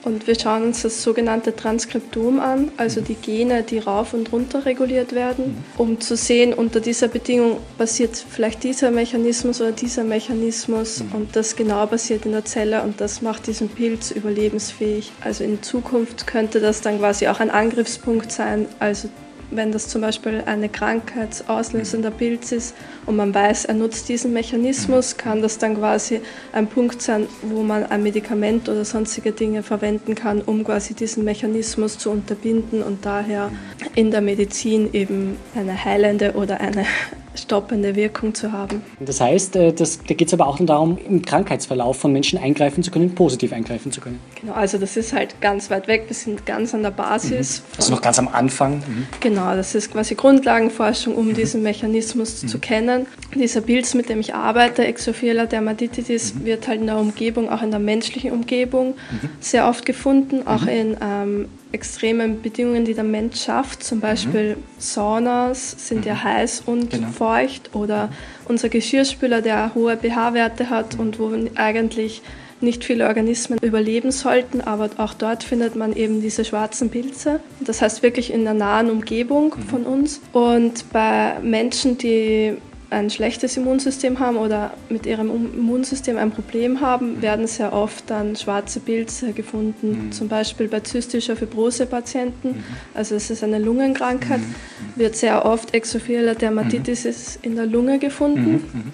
und wir schauen uns das sogenannte Transkriptom an, also die Gene, die rauf und runter reguliert werden, um zu sehen, unter dieser Bedingung passiert vielleicht dieser Mechanismus oder dieser Mechanismus und das genau passiert in der Zelle und das macht diesen Pilz überlebensfähig. Also in Zukunft könnte das dann quasi auch ein Angriffspunkt sein, also wenn das zum Beispiel eine krankheitsauslösender Pilz ist und man weiß, er nutzt diesen Mechanismus, kann das dann quasi ein Punkt sein, wo man ein Medikament oder sonstige Dinge verwenden kann, um quasi diesen Mechanismus zu unterbinden und daher in der Medizin eben eine heilende oder eine stoppende Wirkung zu haben. Das heißt, äh, das, da geht es aber auch darum, im Krankheitsverlauf von Menschen eingreifen zu können, positiv eingreifen zu können. Genau, also das ist halt ganz weit weg, wir sind ganz an der Basis. Mhm. Also noch ganz am Anfang. Mhm. Genau, das ist quasi Grundlagenforschung, um mhm. diesen Mechanismus mhm. zu kennen. Dieser Pilz, mit dem ich arbeite, Exophilia dermatitis, mhm. wird halt in der Umgebung, auch in der menschlichen Umgebung, mhm. sehr oft gefunden, auch in ähm, extremen Bedingungen, die der Mensch schafft, zum Beispiel mhm. Saunas sind ja mhm. heiß und genau. feucht oder unser Geschirrspüler, der hohe pH-Werte hat und wo eigentlich nicht viele Organismen überleben sollten, aber auch dort findet man eben diese schwarzen Pilze. Das heißt wirklich in der nahen Umgebung mhm. von uns. Und bei Menschen, die ein schlechtes Immunsystem haben oder mit ihrem Immunsystem ein Problem haben, werden sehr oft dann schwarze Pilze gefunden. Mhm. Zum Beispiel bei zystischer Fibrose-Patienten, mhm. also es ist eine Lungenkrankheit, mhm. wird sehr oft Exophilia dermatitis mhm. in der Lunge gefunden. Mhm. Mhm.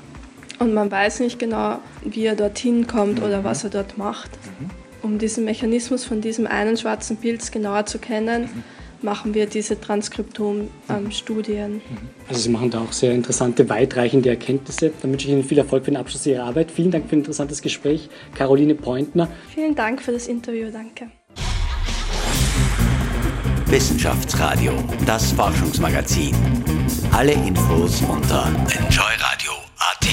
Und man weiß nicht genau, wie er dorthin kommt oder was er dort macht. Um diesen Mechanismus von diesem einen schwarzen Pilz genauer zu kennen, machen wir diese Transkriptom-Studien. Mhm. also Sie machen da auch sehr interessante, weitreichende Erkenntnisse. Dann wünsche ich Ihnen viel Erfolg für den Abschluss Ihrer Arbeit. Vielen Dank für ein interessantes Gespräch, Caroline Pointner. Vielen Dank für das Interview, danke. Wissenschaftsradio, das Forschungsmagazin. Alle Infos unter enjoyradio.at.